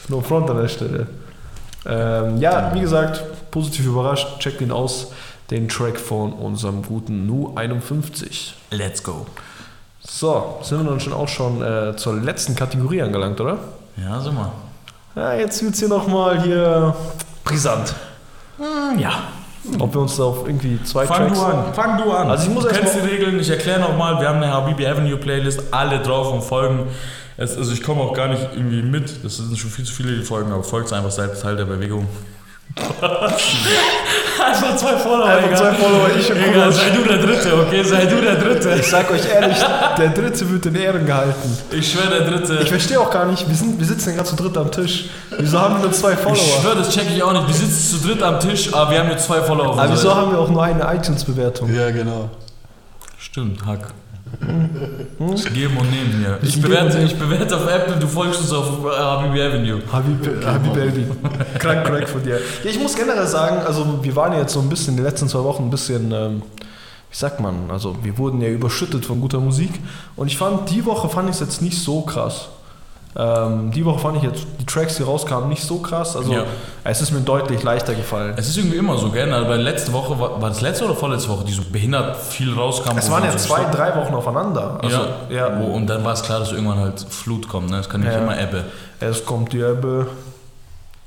No front an der Stelle. Ähm, ja, wie gesagt, positiv überrascht. Checkt ihn aus. Den Track von unserem guten Nu 51. Let's go. So, sind wir dann schon auch schon äh, zur letzten Kategorie angelangt, oder? Ja, sag mal. Ja, jetzt wird's hier nochmal hier brisant. Ja. Ob wir uns da auf irgendwie zwei Fang Tracks... du an, fang du an. Also ich muss du kennst die Regeln, ich erkläre nochmal, wir haben eine Habibi Avenue Playlist, alle drauf und folgen. Es, also ich komme auch gar nicht irgendwie mit, das sind schon viel zu viele die Folgen, aber folgt einfach, seid Teil der Bewegung. *laughs* einfach zwei Follower, Einfach egal. zwei Follower, ich und Egal, sei du der Dritte, okay? Sei du der Dritte. Ich sag euch ehrlich, der Dritte wird in Ehren gehalten. Ich schwöre, der Dritte. Ich verstehe auch gar nicht, wir, sind, wir sitzen gerade zu dritt am Tisch. Wieso haben wir nur zwei Ich Follower? schwöre, das check ich auch nicht. Wir sitzen zu dritt am Tisch, aber wir haben nur zwei Follower. Aber wieso haben wir auch nur eine iTunes-Bewertung? Ja, genau. Stimmt, Hack. Das Geben und Nehmen hier. Ich bewerte, ich bewerte auf Apple, du folgst uns auf äh, Habibi Avenue. Habib, Habib Elvi. Krank, crack von dir. Ja, ich muss generell sagen, also wir waren ja jetzt so ein bisschen, die letzten zwei Wochen ein bisschen, ähm, wie sagt man, also wir wurden ja überschüttet von guter Musik und ich fand, die Woche fand ich es jetzt nicht so krass. Ähm, die Woche fand ich jetzt die Tracks, die rauskamen, nicht so krass. Also Ja. es ist mir deutlich leichter gefallen. Es ist irgendwie immer so, gell? Weil letzte Woche, war, war das letzte oder vorletzte Woche, die so behindert viel rauskam? Es waren ja so zwei, stopp- drei Wochen aufeinander. Also, ja, ja. Wo, und dann war es klar, dass irgendwann halt Flut kommt, ne? Es kann nicht Ja. immer Ebbe. Es kommt die Ebbe.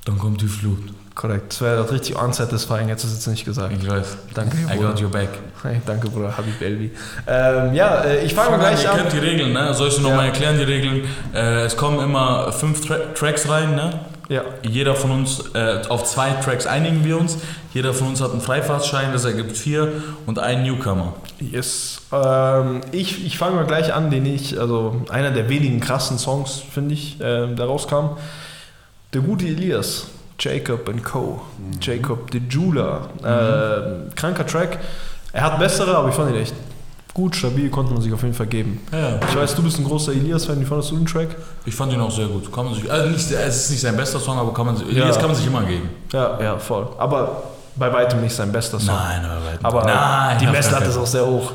Dann kommt die Flut. Korrekt. Das wäre das richtig unsatisfying, hättest du es jetzt nicht gesagt. Ich weiß. Danke, I Bruder. got your back. Hey, danke, Bruder. Habib Elvi. Ähm, ja, äh, ich fange Fang mal an, gleich ihr an. kennt die Regeln, ne? Soll ich dir nochmal Ja. erklären, die Regeln? Äh, es kommen immer fünf Tra Tracks rein, ne? Ja. Jeder von uns, äh, auf zwei Tracks einigen wir uns. Jeder von uns hat einen Freifahrtschein, das ergibt vier und einen Newcomer. Yes. Ähm, ich ich fange mal gleich an, den ich, also einer der wenigen krassen Songs, finde ich, ähm, da rauskam. Der gute Elias, Jacob and Co. Jacob de Jula. Ähm, kranker Track. Er hat bessere, aber ich fand ihn echt gut, stabil, konnte man sich auf jeden Fall geben. Ja. Ich weiß, du bist ein großer Elias-Fan, wie fandest du den Track? Ich fand ihn auch sehr gut. Kann man sich, also nicht, es ist nicht sein bester Song, aber kann man, sich- Ja. kann man sich immer geben. Ja, ja, voll. Aber bei weitem nicht sein bester Song. Nein, aber, Aber Nein, die Messlatte ist auch sehr hoch.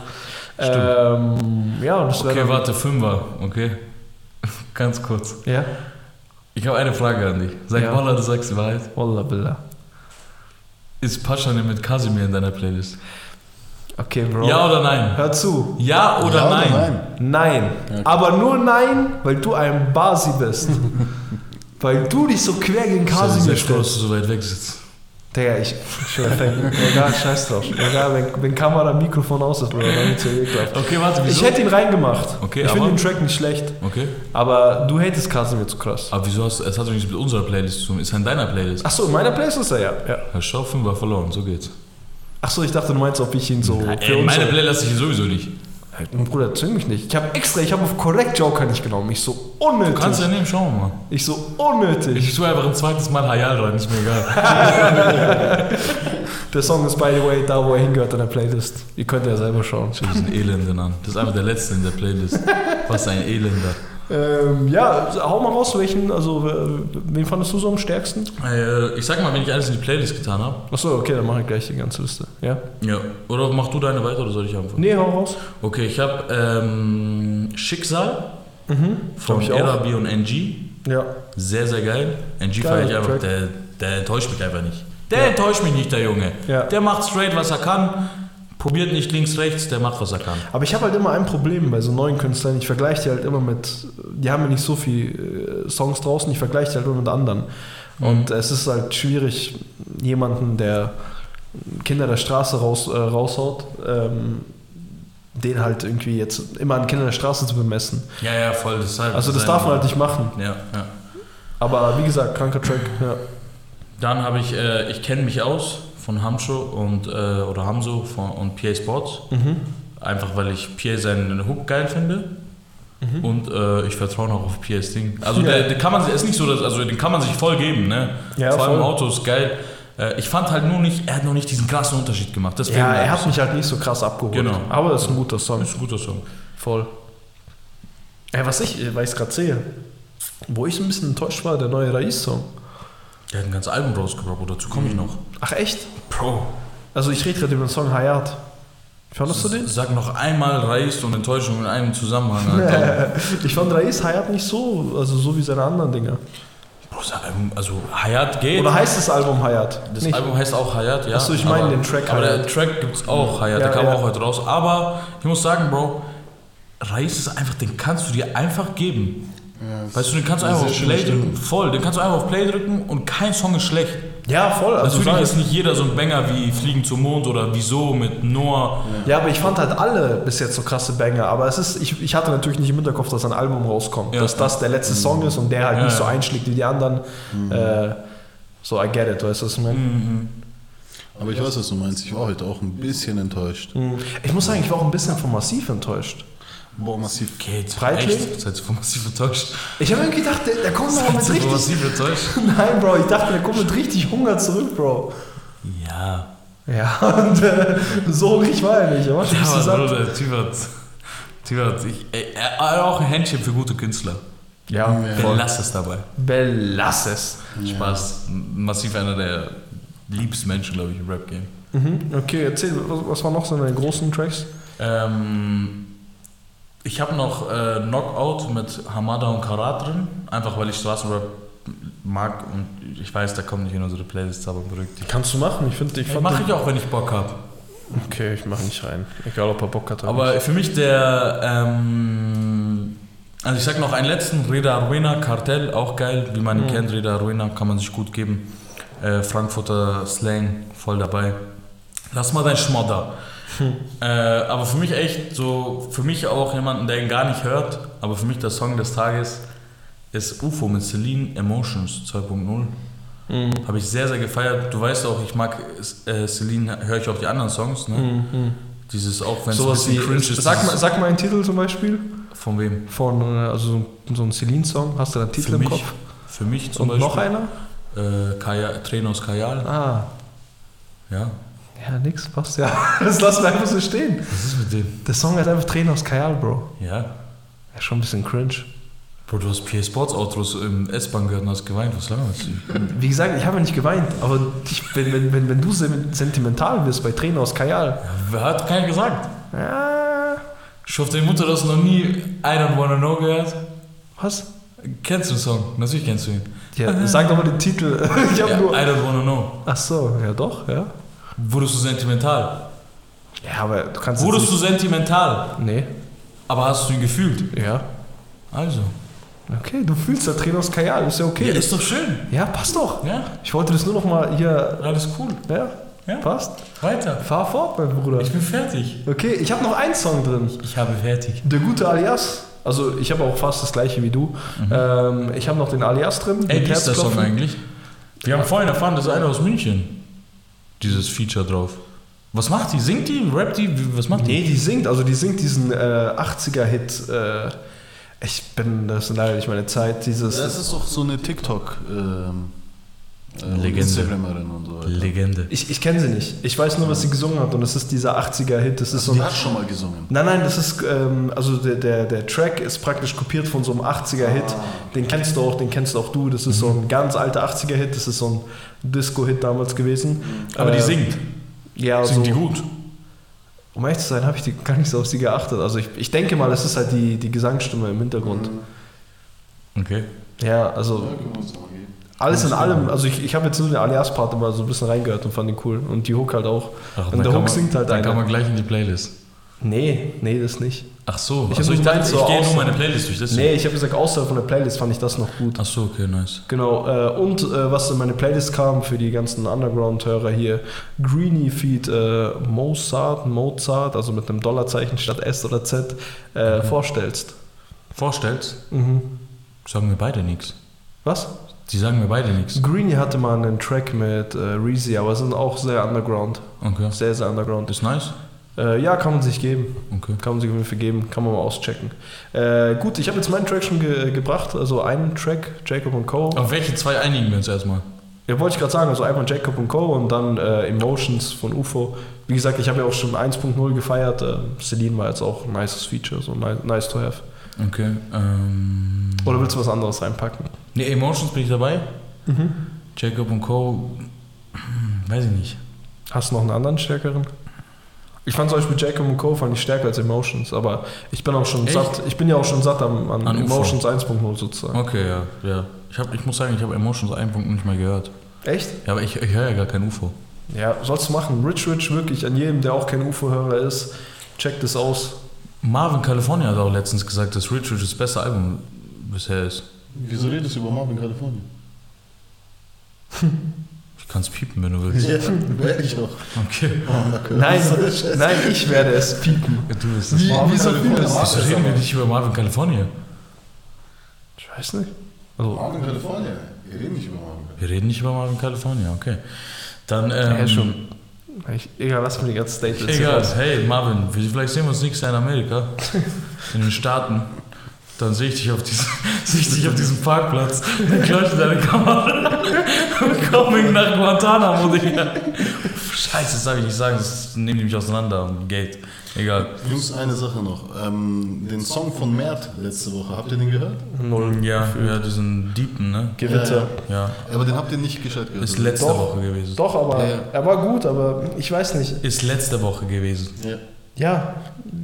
Ähm, ja, Okay, warte, Fünfer, okay? *laughs* Ganz kurz. Ja, Ich habe eine Frage an dich. Sag Ja. Walla, du sagst die Wahrheit. Wallah billah. Ist Paschanim mit Kasimir in deiner Playlist? Okay, Bro. Ja oder nein? Hör zu. Ja oder Ja nein? Nein. Ja. Aber nur nein, weil du ein Basi bist. *laughs* weil du dich so quer gegen Kasimir Sehr froh, dass stellst. du so weit weg sitzt. Digga, ich schwör, egal, scheiß drauf. Egal, wenn, wenn Kamera, Mikrofon aus ist, Bruder, dann wird's ja ekelhaft. Okay, warte, Ich wieso? hätte ihn reingemacht. Okay, ich finde den Track nicht schlecht. Okay. Aber du hatest Kasimir zu krass. Aber wieso hast es hat doch nichts mit unserer Playlist zu tun? Ist er in deiner Playlist? Achso, in meiner Playlist ist er ja. ja. Herr Schau, Fünfer verloren, so geht's. Achso, ich dachte, du meinst, ob ich ihn so für Ey, meine Playlist ich sowieso nicht. Hey, Bruder, zwing mich nicht. Ich habe extra, ich habe auf Correct Joker nicht genommen. Ich so unnötig. Du kannst ja nehmen, schauen wir mal. ich so unnötig. Ich tue einfach ein zweites Mal Hayal rein, ist mir egal. *laughs* Der Song ist, by the way, da, wo er hingehört in der Playlist. Ihr könnt ja selber schauen. Schau diesen Elenden an. Das ist einfach der letzte in der Playlist. Was ein Elender. Ähm, ja, hau mal raus, welchen, also, äh, wen fandest du so am stärksten? Äh, ich sag mal, wenn ich alles in die Playlist getan habe. Achso, okay, dann mache ich gleich die ganze Liste. Ja? Ja. Oder mach du deine weiter oder soll ich anfangen? Nee, hau raus. Okay, ich habe ähm, Schicksal Mhm. von Hab. RB und NG. Ja. Sehr, sehr geil. NG feiere ich einfach. Der, der enttäuscht mich einfach nicht. Der Ja. enttäuscht mich nicht, der Junge. Ja. Der macht straight, was er kann. Probiert nicht links, rechts, der macht, was er kann. Aber ich habe halt immer ein Problem bei so neuen Künstlern. Ich vergleiche die halt immer mit, die haben ja nicht so viel äh, Songs draußen, ich vergleiche die halt immer mit anderen. Und es ist halt schwierig, jemanden, der Kinder der Straße raus, äh, raushaut, ähm, den halt irgendwie jetzt immer an Kinder der Straße zu bemessen. Ja, ja, voll. Deshalb Also das darf man halt nicht machen. Ja, ja. Aber wie gesagt, kranker Track. Ja. Dann habe ich äh, Ich kenne mich aus von Hamsho und, äh, oder Hamso von, und PA Sports. Mhm. Einfach weil ich PA seinen Hook geil finde. Und äh, ich vertraue noch auf PAs Ding. Also Mhm. Ja. der, der kann man sich, ist nicht so, dass, also den kann man sich voll geben, ne? Ja, Vor allem voll. Auto ist geil. Äh, ich fand halt nur nicht, er hat noch nicht diesen krassen Unterschied gemacht. Deswegen ja, er hat mich halt nicht so krass abgeholt. Genau. Aber das ist ein guter Song. Das ist ein guter Song. Voll. Ja, was ich, weil ich es gerade sehe, wo ich so ein bisschen enttäuscht war, der neue Rais-Song. Der hat ein ganzes Album rausgebracht, dazu komme ich noch. Ach echt? Bro. Also ich rede gerade über den Song Hayat. Fandest du den? Sag noch einmal Reis und Enttäuschung in einem Zusammenhang. Alter. *laughs* ich fand Rais Hayat nicht so, also so wie seine anderen Dinger. Bro, sag, also Hayat geht. Oder heißt das Album Hayat? Das Nicht. Album heißt auch Hayat, ja. Ach so, ich meine aber- den Track Aber der Hayat. Track gibt's auch, Hayat, Ja, der kam ja. auch heute raus. Aber ich muss sagen, Bro, Reis ist einfach, den kannst du dir einfach geben. Ja, Weißt du, den kannst du einfach auf Play drücken, voll, den kannst du einfach auf Play drücken und kein Song ist schlecht. Ja, voll. Also Natürlich ist nicht jeder so ein Banger wie Fliegen zum Mond oder Wieso mit Noah. Ja, aber ich fand halt alle bis jetzt so krasse Banger. Aber es ist, ich, ich hatte natürlich nicht im Hinterkopf, dass ein Album rauskommt. Ja. Dass das der letzte Song ist und der halt Ja, nicht so einschlägt wie die anderen. Äh, so, I get it, weißt du, was ich meine? Mhm. Aber ich weiß, was du meinst. Ich war heute auch ein bisschen enttäuscht. Mhm. Ich muss sagen, ich war auch ein bisschen von Massiv enttäuscht. Boah, massiv. Geht. Breitling? Echt? Seid ihr von massiv enttäuscht? Ich habe irgendwie gedacht, der, der kommt noch mit richtig. massiv enttäuscht? *laughs* Nein, Bro, ich dachte, der kommt mit richtig Hunger zurück, Bro. Ja. Ja, und äh, so richtig war er nicht. Er ein Ja, aber satt. Bruder, Typ hat, Typ hat ich, ey, er hat auch ein Händchen für gute Künstler. Ja, Voll. voll. Lass es dabei. Belass es. Spaß. Massiv einer der liebsten Menschen, glaube ich, im Rap-Game. Mhm. Okay, erzähl, was, was war noch so in den großen Tracks? Ähm, ich habe noch äh, Knockout mit Hamada und Karat drin, einfach weil ich Straßenrap mag und ich weiß, da kommt nicht in unsere Playlists, aber berückt. Kannst du machen, ich finde, ich fand mache ich auch, wenn ich Bock habe. Okay, ich mache nicht rein. Egal, ob er Bock hat oder Aber nicht. für mich der, ähm, also ich sag noch einen letzten, Reda Ruina, Kartell, auch geil, wie man ihn Mhm. kennt, Reda Ruina, kann man sich gut geben. Äh, Frankfurter Slang, voll dabei. Lass mal dein Schmodder. Äh, aber für mich echt so, für mich auch jemanden, der ihn gar nicht hört, aber für mich der Song des Tages ist UFO mit Celine Emotions 2.0. Mhm. Habe ich sehr, sehr gefeiert. Du weißt auch, ich mag äh, Celine, höre ich auch die anderen Songs, ne? Mhm. Dieses auch, wenn es ein Sowas wie, bisschen cringe ist. sag, mal, sag mal einen Titel zum Beispiel Von wem? von, äh, also so ein- so ein Celine-Song. Hast du da einen Titel Für im mich, Kopf? Für mich zum Und Beispiel. noch einer? Äh, Kaya, Trenos Kajal. Ah, Ja. Ja, nix, passt ja. *laughs* Das lassen wir einfach so stehen. Was ist mit dem? Der Song hat einfach Tränen aus Kajal, Bro. Ja. Ja, schon ein bisschen cringe. Bro, du hast PA Sports Outros im S-Bahn gehört und hast geweint. Was laberst du? Wie gesagt, ich habe ja nicht geweint, aber ich, wenn, wenn, wenn, wenn du sen- sentimental wirst bei Tränen aus Kajal, Ja, hat keiner gesagt? ja, Ich hoffe, deine Mutter hast noch nie I Don't Wanna Know gehört. was? Kennst du den Song? Natürlich kennst du ihn. Ja, sag doch mal den Titel. *laughs* Ich habe Ja, nur. I Don't Wanna Know. Ach so, ja doch, ja. Wurdest du sentimental? Ja, aber du kannst. Wurdest du sentimental? Nee, Aber hast du ihn gefühlt? ja. Also. Okay, du fühlst da Tränen aus Kajal, ist ja okay. Ja, ist doch schön. Ja, passt doch. Ja, Ich wollte das nur noch mal hier. alles cool. Ja, Ja. passt. Weiter. Fahr fort, mein Bruder. Ich bin fertig. Okay, ich habe noch einen Song drin. Ich habe fertig. Der gute Alias. Also ich habe auch fast das gleiche wie du. Ähm, ich habe noch den Alias drin. Mhm. Ey, wie ist der Song eigentlich? Wir haben vorhin erfahren, das ist einer aus München. Dieses Feature drauf. Was macht die? Singt die? Rappt die? Was macht die? Nee, die singt, also die singt diesen äh, 80er-Hit. Äh, ich bin, das ist leider nicht meine Zeit. Dieses. Das ist doch so eine TikTok ähm, äh, Legende. So. Legende. ich ich kenne sie nicht. Ich weiß nur, was sie gesungen hat und es ist dieser 80er-Hit. Das ist Also so die hat schon mal gesungen. Nein, nein, das ist, ähm, also der, der, der Track ist praktisch kopiert von so einem 80er-Hit. Den kennst du auch, den kennst auch du. Das ist so ein ganz alter 80er-Hit. Das ist so ein Disco-Hit damals gewesen. Aber die Äh, singt. Ja, Singt so, die gut? um ehrlich zu sein, habe ich die, gar nicht so auf sie geachtet. Also ich, ich denke mal, es ist halt die, die Gesangsstimme im Hintergrund. Okay. Ja, also alles in allem. Also ich, ich habe jetzt nur den Alias-Part immer so ein bisschen reingehört und fand ihn cool. Und die Hook halt auch. Ach, Und der kann Hook man- singt halt Dann kann einer. man gleich in die Playlist. Nee, nee, das nicht. Ach so. Ich also ich, dachte, so ich gehe nur meine Playlist durch. deswegen. Nee, ich habe gesagt, außerhalb von der Playlist fand ich das noch gut. Ach so, okay, nice. Genau, äh, und äh, was in meine Playlist kam für die ganzen Underground-Hörer hier, Greenie Feed äh, Mozart, Mozart, also mit einem Dollarzeichen statt S oder Z, äh, vorstellst. Vorstellst, Mhm. sagen wir beide nichts. Was? Die sagen mir beide nichts. Greenie hatte mal einen Track mit äh, Reezy, aber sind auch sehr underground. Okay. Sehr, sehr underground. Ist nice? Äh, ja, kann man sich geben. Okay. Kann man sich auf jeden Fall geben, kann man mal auschecken. Äh, gut, ich habe jetzt meinen Track schon ge gebracht, also einen Track, Jacob und Co. Auf welche zwei einigen wir uns erstmal? Ja, wollte ich gerade sagen, also einmal Jacob und Co. und dann äh, Emotions von UFO. Wie gesagt, ich habe ja auch schon 1.0 gefeiert. Äh, Celine war jetzt auch ein nices Feature, so nice, nice to have. Okay. Ähm, Oder willst du was anderes reinpacken? nee, Emotions bin ich dabei. Jacob und Co. Weiß ich nicht. Hast du noch einen anderen stärkeren? Ich fand zum Beispiel Jacob und Co. fand ich stärker als Emotions, aber ich bin auch schon Echt? satt. Ich bin ja auch schon satt am, an, An UFO. Emotions 1.0 sozusagen. Okay, ja. ja. Ich, hab, ich muss sagen, ich habe Emotions einen Punkt nicht mehr gehört. Echt? Ja, aber ich, ich höre ja gar kein UFO. Ja, sollst du machen. Rich Rich wirklich an jedem, der auch kein UFO-Hörer ist, checkt das aus. Marvin California hat auch letztens gesagt, dass Rich Rich das beste Album bisher ist. Wieso redest du über Marvin Kalifornien? *laughs* Ich kann es piepen, wenn du willst. Ja, werde ich auch. Okay. Nein, nein, ich werde es piepen. Du bist das. Wie, Marvin wieso California reden wir nicht über Marvin California? Ich weiß nicht. Also, Marvin Kalifornien. Wir reden nicht über Marvin Wir reden nicht über Marvin California, okay. Dann, ähm, ja, schon. Ich, egal, lass mir die ganze State Egal, hey Marvin, vielleicht sehen wir uns nächstes Jahr in Amerika, in den Staaten. Dann sehe ich dich auf diesem, *laughs* sehe ich dich auf diesem Parkplatz, dann ich deine Kamera und komme nach Guantanamo, Digga. Scheiße, das darf ich nicht sagen, das nehmen die mich auseinander und Geld. Egal. Jungs, eine Sache noch. Ähm, den Song von Mert letzte Woche, habt ihr den gehört? Null. Ja, ja, diesen Deepen, ne? Gewitter. Ja, Aber den habt ihr nicht gescheit gehört. ist letzte Doch. Woche gewesen. Doch, aber Ja, ja. er war gut, aber ich weiß nicht. Ist letzte Woche gewesen. Ja. Ja.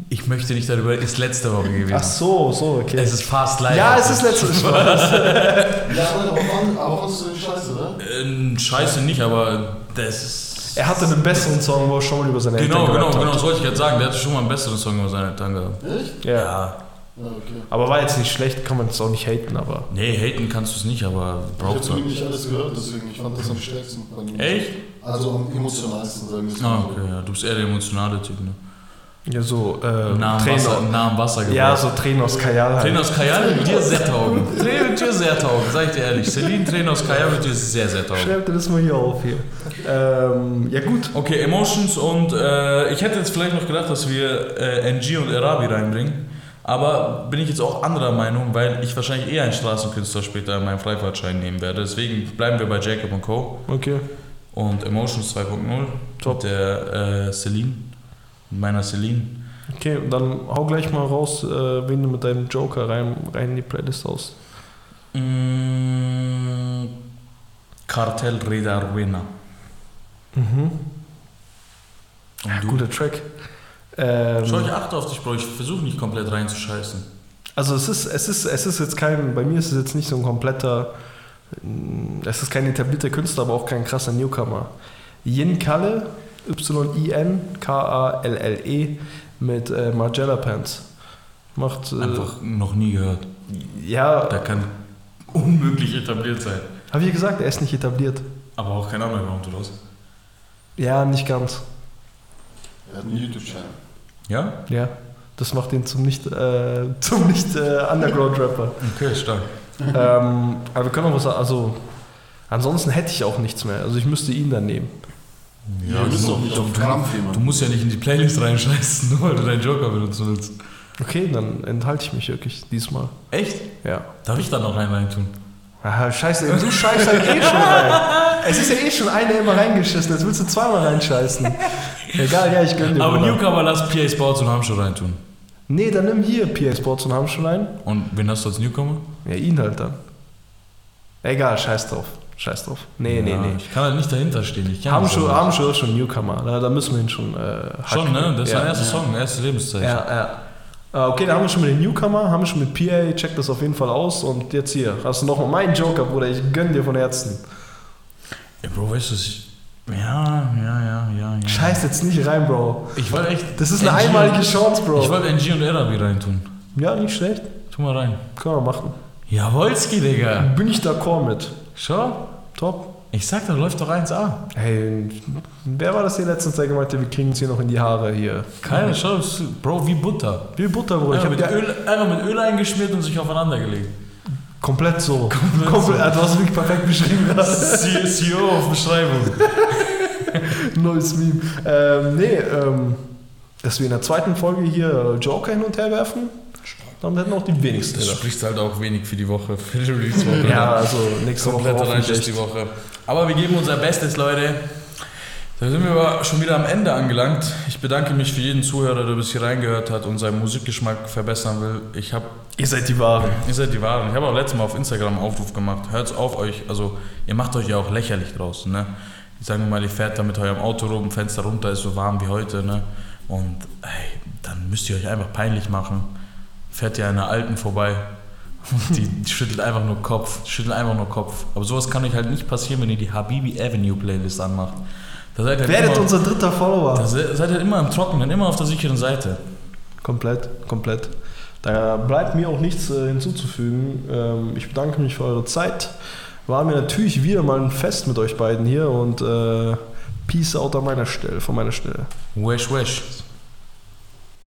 Ich möchte nicht darüber, ist letzte Woche gewesen. Ach so, so, okay. Es ist fast live. ja, es ist letztes *laughs* Mal. Ja, aber, du den Scheiße, oder? Äh, Scheiße nicht, aber das ist. Er hatte einen besseren Song, wo er schon mal über seine Genau, Eltern genau, genau, hat. das wollte ich jetzt sagen. Der hatte schon mal einen besseren Song über seine Eltern gehabt. Echt? Ja. Ja, okay. Aber war jetzt nicht schlecht, kann man es auch nicht haten, aber. Nee, haten kannst du es nicht, aber Ich braucht's habe halt. nicht alles gehört, deswegen ich fand das am stärksten. Echt? Also am emotionalsten, sagen wir es Ah, mal so. okay, ja. Du bist eher der emotionale Typ, ne? Ja, so, äh, Nah am Tränen, Wasser, nah am Wasser geworden. Ja, so Tränen aus Kajal halt. Tränen aus Kajal wird dir sehr taugen. *laughs* Tränen wird dir sehr taugen, sag ich dir ehrlich. Celine Tränen aus Kajal wird dir sehr, sehr taugen. Schreib dir das mal hier auf hier. Ähm, ja gut. Okay, Emotions und äh, ich hätte jetzt vielleicht noch gedacht, dass wir äh, NG und Arabi reinbringen. Aber bin ich jetzt auch anderer Meinung, weil ich wahrscheinlich eher einen Straßenkünstler später in meinen Freifahrtschein nehmen werde. Deswegen bleiben wir bei Jacob Co. Okay. und Emotions 2.0. Top. Mit der äh, Celine. Meiner Celine. Okay, dann hau gleich mal raus, äh, wen du mit deinem Joker rein, rein in die Playlist aus. Mm, Cartel Rey de Arruina. Mhm. Ja, guter Track. Ähm, Schau, ich achte auf dich, Bro. Ich versuche nicht komplett reinzuscheißen. Also es ist, es ist, es ist jetzt kein, bei mir ist es jetzt nicht so ein kompletter, mm, es ist kein etablierter Künstler, aber auch kein krasser Newcomer. Yin Kalle, Y-I-N-K-A-L-L-E E, mit äh, Margiela Pants. Macht, äh, Einfach noch nie gehört. ja, Der kann unmöglich etabliert sein. habe ich gesagt, er ist nicht etabliert. Aber auch kein Underground, oder was? Ja, nicht ganz. Er hat einen YouTube-Channel. Ja? Ja, das macht ihn zum nicht, äh, *laughs* zum nicht äh, Underground-Rapper. Okay, stark. ähm, aber wir können auch was sagen, also ansonsten hätte ich auch nichts mehr. Also ich müsste ihn dann nehmen. Ja, du bist doch nicht auf Krampf Du musst ja nicht in die Playlist reinscheißen, nur *laughs* weil du deinen Joker benutzen willst. Okay, dann enthalte ich mich wirklich diesmal. Echt? Ja. Darf ich da noch einen rein tun? Ah, scheiße, du scheißt halt eh schon rein. Es ist ja eh schon einer immer reingeschissen, jetzt willst du zweimal reinscheißen. Egal, ja, ich gönn dir. Aber Bruder. Newcomer lass PA Sports und Hamscho rein tun. Nee, dann nimm hier PA Sports und Hamschuh rein. Und wen hast du als Newcomer? Ja, ihn halt dann. Egal, scheiß drauf. Scheiß drauf. Nee, nee, Ja, nee. Ich kann halt nicht dahinter stehen. Ich Hamschuh, Hamschuh ist schon Newcomer. Da, da müssen wir ihn schon äh. Schon, ne? Das ist ja. sein erster Song, erste Lebenszeichen. Ja, ja. Äh, Okay, dann haben wir schon mit den Newcomer, haben wir schon mit PA, check das auf jeden Fall aus. Und jetzt hier, hast du nochmal meinen Joker, Bruder, ich gönn dir von Herzen. Ja, Bro, weißt du, ich. Ja, ja, ja, ja. ja. Scheiß jetzt nicht rein, Bro. Ich wollte echt. Das ist eine NG einmalige Chance, Bro. Ich wollte NG und Arabi reintun. Ja, nicht schlecht. Tu mal rein. Können wir machen. Jawolski, Digga. Bin ich d'accord mit. Schau. Top. Ich sag, da läuft doch 1A. Hey, wer war das hier letztens, der gemeint hat, wir kriegen uns hier noch in die Haare hier? Keine, das ist- Bro, wie Butter. Wie Butter, Bruder. Ich Einfach hab mit, ja Öl, einfach mit Öl eingeschmiert und sich aufeinander gelegt. komplett so. Komplett so. Du hast wirklich perfekt beschrieben *laughs* gerade. CEO auf Beschreibung. *laughs* Neues Meme. Ähm, nee, ähm, dass wir in der zweiten Folge hier Joker hin und her werfen, damit hätten auch die wenigsten Das spricht halt auch wenig für die Woche, *laughs* für die Release-Woche. Ja, also nächste Woche Komplette ist die Woche. Aber wir geben unser Bestes, Leute. Da sind wir aber schon wieder am Ende angelangt. Ich bedanke mich für jeden Zuhörer, der bis hier reingehört hat und seinen Musikgeschmack verbessern will. Ich habe Ihr seid die Wahren. Ihr seid die Wahren. Ich habe auch letztes Mal auf Instagram einen Aufruf gemacht. Hört's auf euch. Also, ihr macht euch ja auch lächerlich draußen, ne? Sagen wir mal, ihr fährt da mit eurem Auto rum, Fenster runter, ist so warm wie heute, ne? Und, ey, dann müsst ihr euch einfach peinlich machen. Fährt ihr an einer Alten vorbei. *laughs* Die, schüttelt einfach nur Kopf. Schüttelt einfach nur Kopf. Aber sowas kann euch halt nicht passieren, wenn ihr die Habibi Avenue Playlist anmacht. Da seid ihr halt Werdet immer, unser dritter Follower. da se- seid ihr immer im Trockenen, immer auf der sicheren Seite. Komplett, komplett. Da bleibt mir auch nichts äh, hinzuzufügen. Ähm, ich bedanke mich für eure Zeit. War mir natürlich wieder mal ein Fest mit euch beiden hier und äh, Peace out an meiner Stelle, von meiner Stelle. Wesh, wesh.